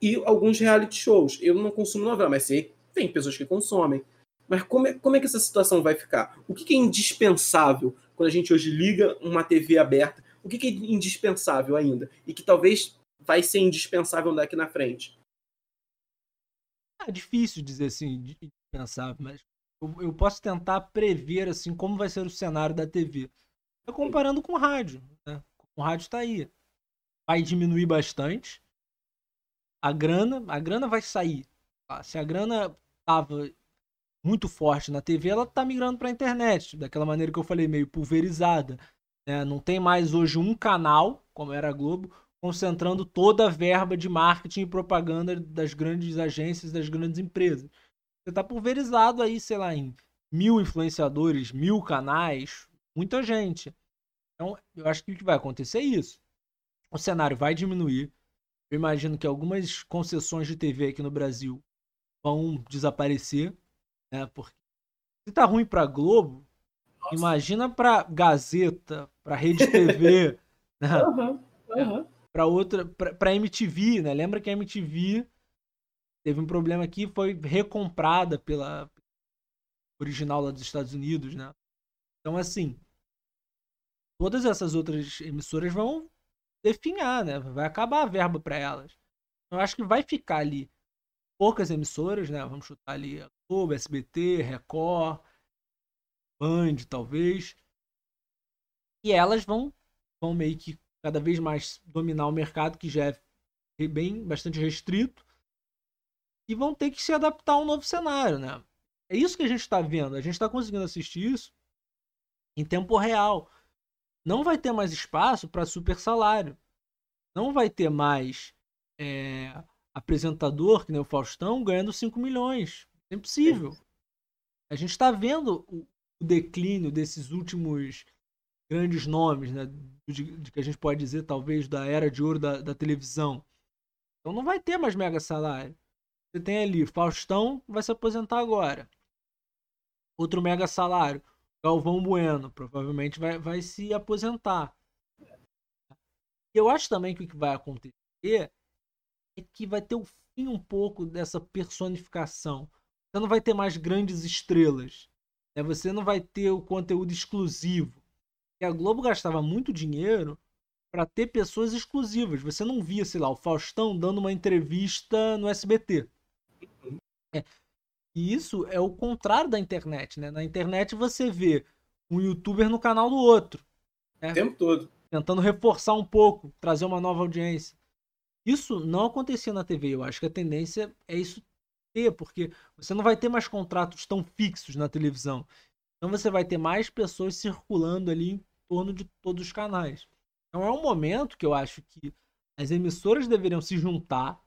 e alguns reality shows. Eu não consumo novela, mas sei tem pessoas que consomem. Mas como é, como é que essa situação vai ficar? O que, que é indispensável quando a gente hoje liga uma TV aberta? O que, que é indispensável ainda? E que talvez vai ser indispensável daqui na frente? É difícil dizer assim, indispensável, mas eu, eu posso tentar prever assim como vai ser o cenário da TV. Eu comparando com o rádio. Né? O rádio está aí. Vai diminuir bastante. A grana, a grana vai sair. Se a grana estava muito forte na TV, ela está migrando para a internet, daquela maneira que eu falei, meio pulverizada. Né? Não tem mais hoje um canal, como era a Globo, concentrando toda a verba de marketing e propaganda das grandes agências, das grandes empresas. Você está pulverizado aí, sei lá, em mil influenciadores, mil canais, muita gente. Então, eu acho que o que vai acontecer é isso. O cenário vai diminuir. Eu imagino que algumas concessões de TV aqui no Brasil vão desaparecer, né? Porque se tá ruim para Globo, Nossa. imagina para Gazeta, para Rede TV, né? Uhum, uhum. Para outra, para MTV, né? Lembra que a MTV teve um problema aqui, foi recomprada pela original lá dos Estados Unidos, né? Então assim, todas essas outras emissoras vão definhar, né? Vai acabar a verba para elas. Eu acho que vai ficar ali poucas emissoras, né? Vamos chutar ali a Globo, SBT, Record, Band, talvez. E elas vão, vão meio que cada vez mais dominar o mercado, que já é bem bastante restrito. E vão ter que se adaptar a um novo cenário, né? É isso que a gente está vendo. A gente está conseguindo assistir isso em tempo real. Não vai ter mais espaço para super salário. Não vai ter mais é, apresentador, que nem o Faustão, ganhando 5 milhões. É impossível. A gente está vendo o, declínio desses últimos grandes nomes, né? De, de, que a gente pode dizer, talvez, da era de ouro da, da televisão. Então não vai ter mais mega salário. Você tem ali, Faustão vai se aposentar agora. Outro mega salário, Galvão Bueno, provavelmente vai, vai se aposentar. Eu acho também que o que vai acontecer é que vai ter o fim um pouco dessa personificação. Você não vai ter mais grandes estrelas. Né? Você não vai ter o conteúdo exclusivo. E a Globo gastava muito dinheiro para ter pessoas exclusivas. Você não via, sei lá, o Faustão dando uma entrevista no SBT. É. E isso é o contrário da internet, né? Na internet você vê um youtuber no canal do outro. Né? O tempo todo. Tentando reforçar um pouco, trazer uma nova audiência. Isso não acontecia na TV. Eu acho que a tendência é isso ter, porque você não vai ter mais contratos tão fixos na televisão. Então você vai ter mais pessoas circulando ali em torno de todos os canais. Então é um momento que eu acho que as emissoras deveriam se juntar,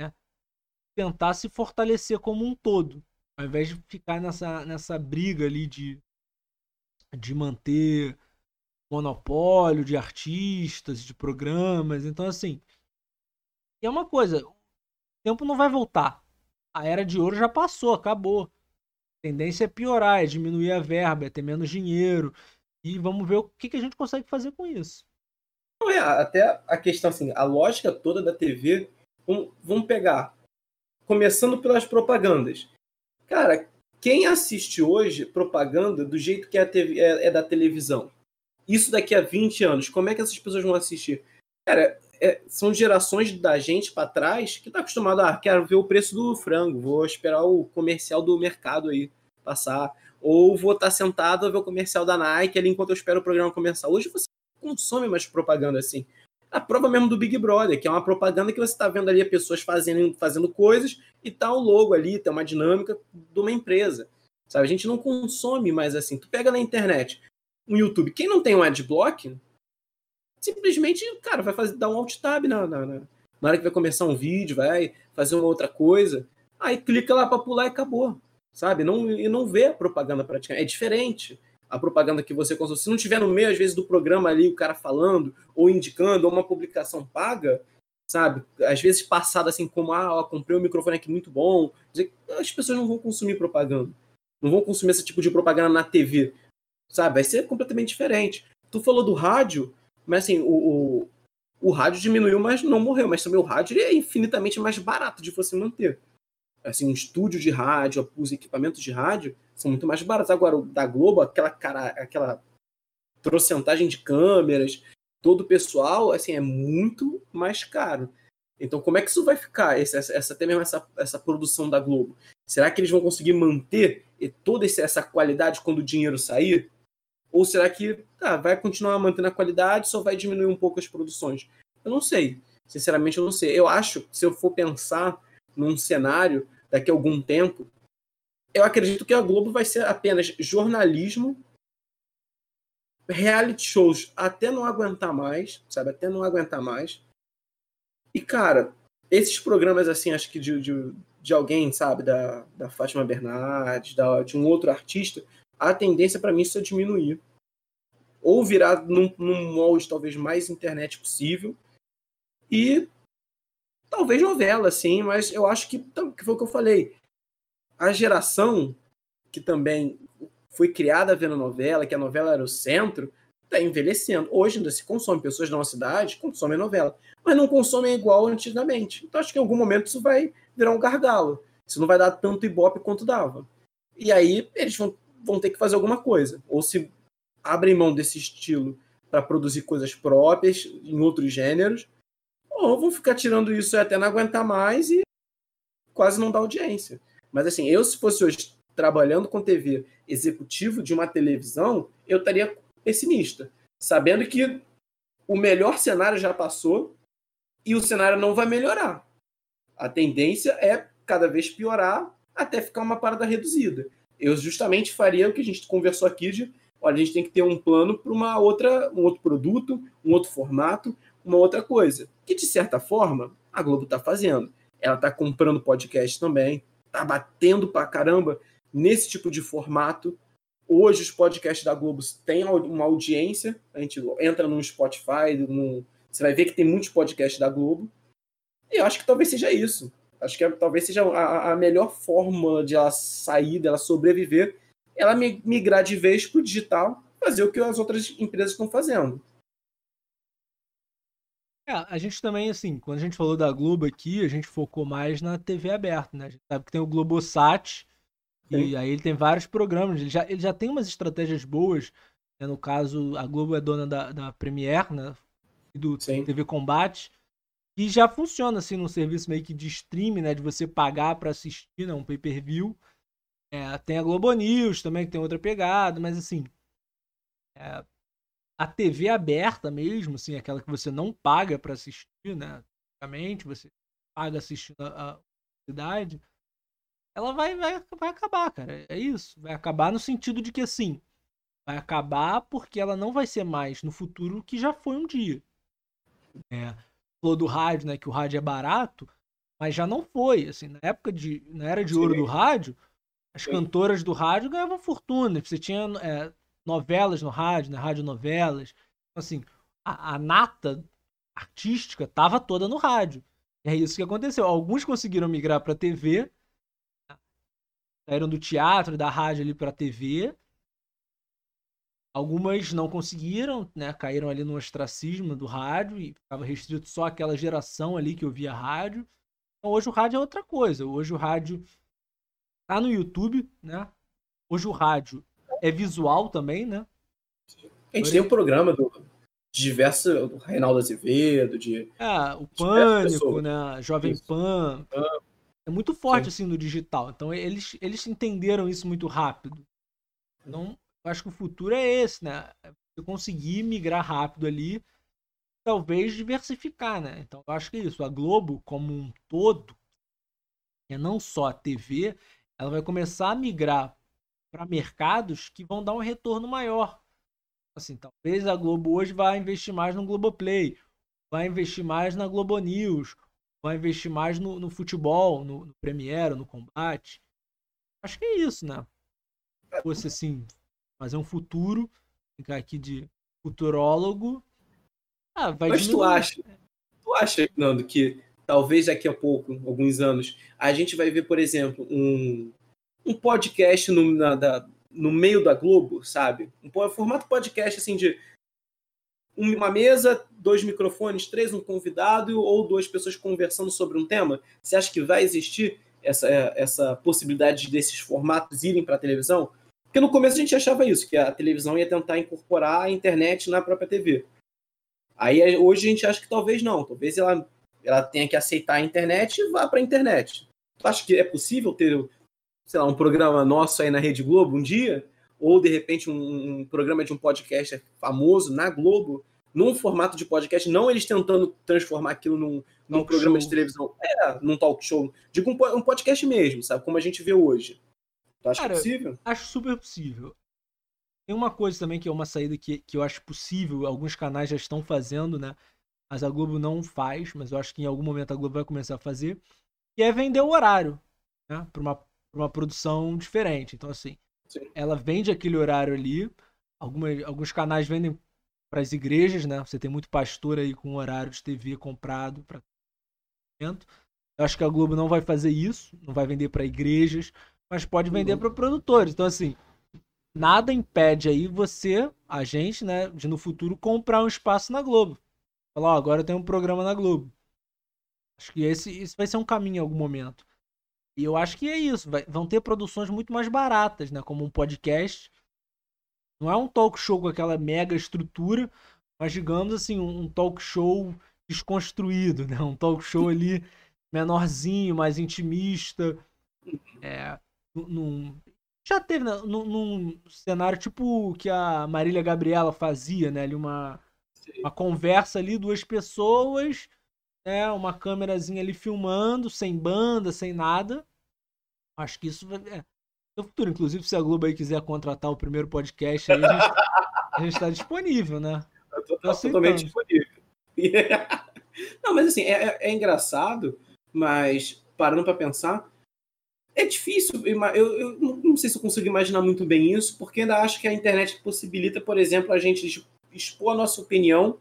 né? tentar se fortalecer como um todo, ao invés de ficar nessa, nessa briga ali de, de manter monopólio de artistas, de programas. Então, assim, é uma coisa, o tempo não vai voltar. A era de ouro já passou, acabou. A tendência é piorar, é diminuir a verba, é ter menos dinheiro. E vamos ver o que, que a gente consegue fazer com isso. É, até a questão assim, a lógica toda da TV, vamos, vamos pegar, começando pelas propagandas. Cara, quem assiste hoje propaganda do jeito que é, TV, é, é, da televisão? Isso daqui a 20 anos, como é que essas pessoas vão assistir? Cara, é, são gerações da gente para trás que tá acostumado a ah, quero ver o preço do frango, vou esperar o comercial do mercado aí passar, ou vou estar tá sentado a ver o comercial da Nike ali enquanto eu espero o programa começar. Hoje você consome mais propaganda assim. A prova mesmo do Big Brother, que é uma propaganda que você está vendo ali pessoas fazendo, fazendo coisas e tá o logo ali, tem uma dinâmica de uma empresa. Sabe? A gente não consome mais assim. Tu pega na internet, um YouTube, quem não tem um adblock, simplesmente, cara, vai fazer, dar um alt tab na, na, na, na hora que vai começar um vídeo, vai fazer uma outra coisa. Aí clica lá para pular e acabou. Sabe? Não, e não vê a propaganda praticamente. É diferente a propaganda que você consome. Se não tiver no meio, às vezes, do programa ali, o cara falando, ou indicando, ou uma publicação paga, sabe? Às vezes passado assim como, ah, ó, comprei um microfone aqui muito bom. As pessoas não vão consumir propaganda. Não vão consumir esse tipo de propaganda na TV, sabe? Vai ser completamente diferente. Tu falou do rádio, mas assim, o, o, o rádio diminuiu, mas não morreu. Mas também o rádio é infinitamente mais barato de você manter. Assim, um estúdio de rádio, os equipamentos de rádio são muito mais baratos. Agora, o da Globo, aquela cara, aquela trocentagem de câmeras, todo o pessoal, assim, é muito mais caro. Então, como é que isso vai ficar, essa, essa, até mesmo essa, essa produção da Globo? Será que eles vão conseguir manter toda essa qualidade quando o dinheiro sair? Ou será que tá, vai continuar mantendo a qualidade, só vai diminuir um pouco as produções? Eu não sei. Sinceramente, eu não sei. Eu acho se eu for pensar num cenário daqui a algum tempo, eu acredito que a Globo vai ser apenas jornalismo reality shows até não aguentar mais, sabe? Até não aguentar mais. E, cara, esses programas, assim, acho que de, de, de alguém, sabe? Da, da Fátima Bernardes, da, de um outro artista, a tendência para mim isso é diminuir. Ou virar num, num molde talvez mais internet possível. E talvez novela, sim, mas eu acho que, que foi o que eu falei. A geração que também foi criada vendo novela, que a novela era o centro, está envelhecendo. Hoje ainda se consome, pessoas da nossa cidade consomem novela, mas não consomem igual antigamente. Então acho que em algum momento isso vai virar um gargalo. Isso não vai dar tanto ibope quanto dava. E aí eles vão, vão ter que fazer alguma coisa. Ou se abrem mão desse estilo para produzir coisas próprias em outros gêneros, ou vão ficar tirando isso até não aguentar mais e quase não dar audiência. Mas assim, eu se fosse hoje trabalhando com TV executivo de uma televisão, eu estaria pessimista, sabendo que o melhor cenário já passou e o cenário não vai melhorar. A tendência é cada vez piorar até ficar uma parada reduzida. Eu justamente faria o que a gente conversou aqui de, olha, a gente tem que ter um plano para uma outra, um outro produto, um outro formato, uma outra coisa. Que de certa forma a Globo está fazendo. Ela está comprando podcast também, está batendo para caramba nesse tipo de formato. Hoje os podcasts da Globo têm uma audiência, a gente entra no Spotify, no... você vai ver que tem muitos podcasts da Globo. E eu acho que talvez seja isso. Acho que é, talvez seja a, a, melhor forma de ela sair, dela sobreviver, ela migrar de vez para o digital, fazer o que as outras empresas estão fazendo. É, a gente também, assim, quando a gente falou da Globo aqui, a gente focou mais na TV aberta, né? A gente sabe que tem o Globosat, e aí ele tem vários programas, ele já, ele já tem umas estratégias boas. Né? No caso, a Globo é dona da, da Premiere, né? E do Sim. TV Combate. E já funciona assim num serviço meio que de streaming, né? De você pagar para assistir, né? Um pay-per-view. É, tem a Globo News também, que tem outra pegada, mas assim. É, a TV aberta mesmo, assim, aquela que você não paga para assistir, né? Basicamente, você paga assistindo a, a cidade ela vai, vai, vai acabar, cara. É isso. Vai acabar no sentido de que, assim, vai acabar porque ela não vai ser mais no futuro o que já foi um dia. É, falou do rádio, né? Que o rádio é barato, mas já não foi. Assim, na época de. Na era de ouro do rádio, as Sim. cantoras do rádio ganhavam fortuna. Você tinha é, novelas no rádio, né? Rádio novelas. Então, assim, a, a nata artística tava toda no rádio. E é isso que aconteceu. Alguns conseguiram migrar para TV saíram do teatro, da rádio ali para a TV. Algumas não conseguiram, né? Caíram ali no ostracismo do rádio e ficava restrito só aquela geração ali que ouvia rádio. Então hoje o rádio é outra coisa. Hoje o rádio tá no YouTube, né? Hoje o rádio é visual também, né? A gente tem um programa do diversos, do Reinaldo Azevedo, de. É, o Pânico, né? Jovem Isso. Pan. É muito forte, Sim. assim, no digital. Então, eles, eles entenderam isso muito rápido. Então, eu acho que o futuro é esse, né? É você conseguir migrar rápido ali, talvez diversificar, né? Então, eu acho que é isso. A Globo, como um todo, é não só a TV, ela vai começar a migrar para mercados que vão dar um retorno maior. Assim, talvez a Globo hoje vá investir mais no Globoplay, vai investir mais na Globo News, vai investir mais no, no futebol, no, no Premiere, no combate. Acho que é isso, né? Fosse assim, fazer um futuro, ficar aqui de futurólogo. Ah, vai Mas tu acha, tu acha, Nando, que talvez daqui a pouco, alguns anos, a gente vai ver, por exemplo, um, um podcast no, na, da, no meio da Globo, sabe? Um formato podcast assim de uma mesa, dois microfones, três, um convidado ou duas pessoas conversando sobre um tema? Você acha que vai existir essa, essa possibilidade desses formatos irem para a televisão? Porque no começo a gente achava isso, que a televisão ia tentar incorporar a internet na própria TV. Aí hoje a gente acha que talvez não, talvez ela, ela tenha que aceitar a internet e vá para a internet. Tu acha que é possível ter, sei lá, um programa nosso aí na Rede Globo um dia? Ou de repente um, um programa de um podcast famoso na Globo, num formato de podcast, não eles tentando transformar aquilo num, num programa show. de televisão, é, num talk show, digo um, um podcast mesmo, sabe? Como a gente vê hoje. Tu acha Cara, possível? Acho super possível. Tem uma coisa também que é uma saída que, que eu acho possível, alguns canais já estão fazendo, né? Mas a Globo não faz, mas eu acho que em algum momento a Globo vai começar a fazer, que é vender o horário, né? Para uma, uma produção diferente. Então, assim, Sim. ela vende aquele horário ali, algumas, alguns canais vendem para as igrejas, né? Você tem muito pastor aí com horário de TV comprado para eu acho que a Globo não vai fazer isso, não vai vender para igrejas, mas pode vender uhum. para produtores. Então, assim, nada impede aí você, a gente, né, de no futuro comprar um espaço na Globo. Falar, ó, agora tem um programa na Globo. Acho que esse, esse vai ser um caminho em algum momento. E eu acho que é isso. Vai, vão ter produções muito mais baratas, né? Como um podcast. Não é um talk show com aquela mega estrutura, mas digamos assim, um, um talk show desconstruído, né? Um talk show ali menorzinho, mais intimista. É, num, já teve né, num, num, cenário tipo que a Marília Gabriela fazia, né? Ali uma, uma conversa ali, duas pessoas, né? Uma câmerazinha ali filmando, sem banda, sem nada. Acho que isso é no futuro. Inclusive, se a Globo aí quiser contratar o primeiro podcast aí, a gente, está disponível, né? Eu tô, tô totalmente disponível. Não, mas assim, é, é, é engraçado, mas parando para pensar, é difícil, eu, eu, não sei se eu consigo imaginar muito bem isso, porque ainda acho que a internet possibilita, por exemplo, a gente expor a nossa opinião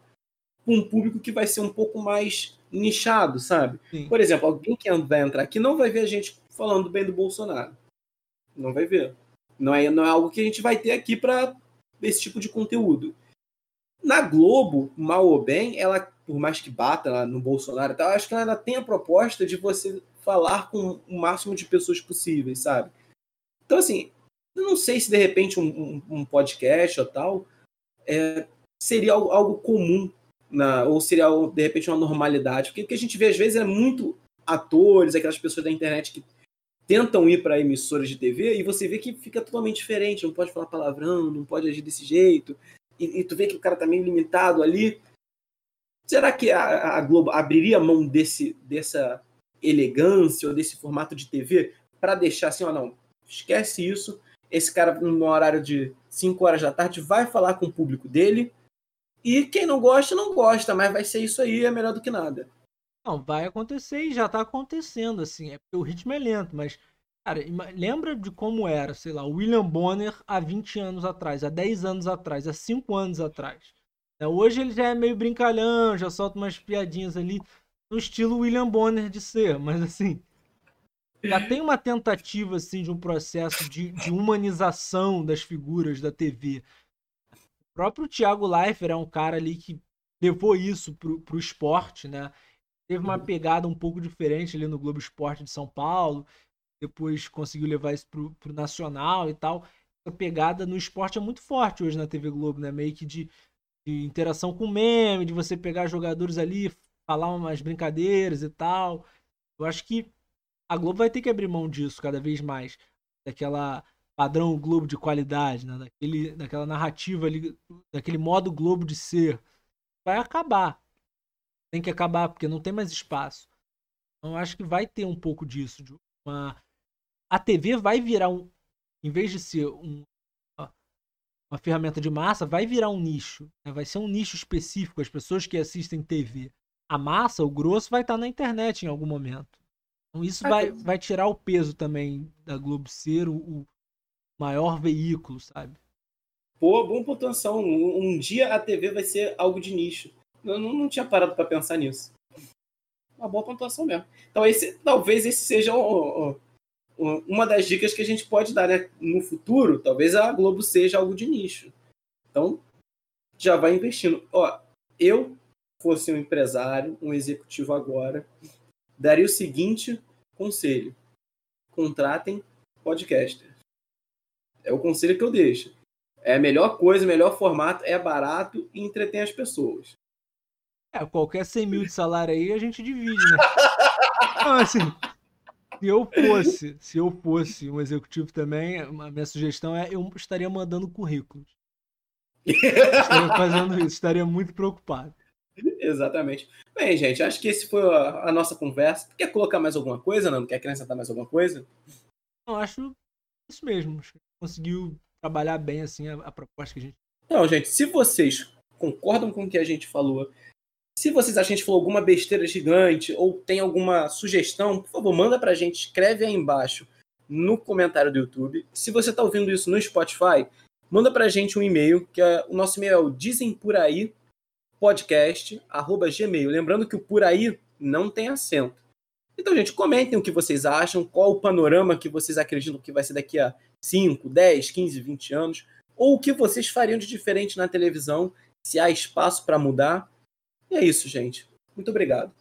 com um público que vai ser um pouco mais nichado, sabe? Sim. Por exemplo, alguém que vai entrar aqui não vai ver a gente falando bem do Bolsonaro. Não vai ver. Não é, não é algo que a gente vai ter aqui para esse tipo de conteúdo. Na Globo, mal ou bem, ela, por mais que bata no Bolsonaro e tal, acho que ela ainda tem a proposta de você falar com o máximo de pessoas possíveis, sabe? Então, assim, eu não sei se de repente um, um, um podcast ou tal é, seria algo, algo comum, na, ou seria de repente uma normalidade. Porque o que a gente vê às vezes é muito atores, aquelas pessoas da internet que tentam ir para emissoras de TV e você vê que fica totalmente diferente, não pode falar palavrão, não pode agir desse jeito, e, e tu vê que o cara tá meio limitado ali. Será que a, a Globo abriria mão desse, dessa elegância ou desse formato de TV para deixar assim, ó, não, esquece isso. Esse cara, no horário de 5 horas da tarde, vai falar com o público dele. E quem não gosta, não gosta, mas vai ser isso aí, é melhor do que nada. Não, vai acontecer e já tá acontecendo, assim. É porque o ritmo é lento, mas. Cara, lembra de como era, sei lá, o William Bonner há 20 anos atrás, há 10 anos atrás, há 5 anos atrás. É, hoje ele já é meio brincalhão, já solta umas piadinhas ali no estilo William Bonner de ser, mas assim, já tem uma tentativa assim de um processo de, de humanização das figuras da TV. O próprio Thiago Leifert é um cara ali que levou isso pro, pro esporte, né? Teve uma pegada um pouco diferente ali no Globo Esporte de São Paulo, depois conseguiu levar isso pro, pro Nacional e tal. Essa pegada no esporte é muito forte hoje na TV Globo, né? Meio que de, de interação com meme, de você pegar jogadores ali, falar umas brincadeiras e tal. Eu acho que a Globo vai ter que abrir mão disso cada vez mais. Daquela padrão Globo de qualidade, né? Daquele, daquela narrativa ali, daquele modo Globo de ser. Vai acabar. Tem que acabar, porque não tem mais espaço. Então eu acho que vai ter um pouco disso. De uma... A TV vai virar um. Em vez de ser um, uma ferramenta de massa, vai virar um nicho. Né? Vai ser um nicho específico. As pessoas que assistem TV a massa, o grosso, vai estar na internet em algum momento. Então isso vai, vai tirar o peso também da Globo ser o, o maior veículo, sabe? Pô, bom pontuação. Um, um, dia a TV vai ser algo de nicho. Eu não, não tinha parado para pensar nisso. uma boa pontuação mesmo. Então, esse, talvez esse seja o, o, uma das dicas que a gente pode dar né? no futuro. Talvez a Globo seja algo de nicho. Então, já vai investindo. Ó, eu fosse um empresário, um executivo agora, daria o seguinte conselho: contratem podcaster. É o conselho que eu deixo. É a melhor coisa, o melhor formato, é barato e entretém as pessoas. É, qualquer 100 mil de salário aí a gente divide, né? Então, assim, se eu fosse, se eu fosse um executivo também, a minha sugestão é eu estaria mandando currículos. estaria fazendo isso, estaria muito preocupado. Exatamente. Bem, gente, acho que esse foi a, a, nossa conversa. Quer colocar mais alguma coisa, Não Quer acrescentar mais alguma coisa? Eu acho isso mesmo. Conseguiu trabalhar bem assim a, a proposta que a gente. Não, gente, se vocês concordam com o que a gente falou, se vocês acham que a gente falou alguma besteira gigante ou tem alguma sugestão, por favor, manda pra gente, escreve aí embaixo no comentário do YouTube. Se você está ouvindo isso no Spotify, manda pra gente um e-mail, que é, o nosso e-mail é o dizem por aí podcast arroba gmail. Lembrando que o por aí não tem acento. Então, gente, comentem o que vocês acham, qual o panorama que vocês acreditam que vai ser daqui a 5, 10, 15, 20 anos, ou o que vocês fariam de diferente na televisão, se há espaço para mudar. E é isso, gente. Muito obrigado.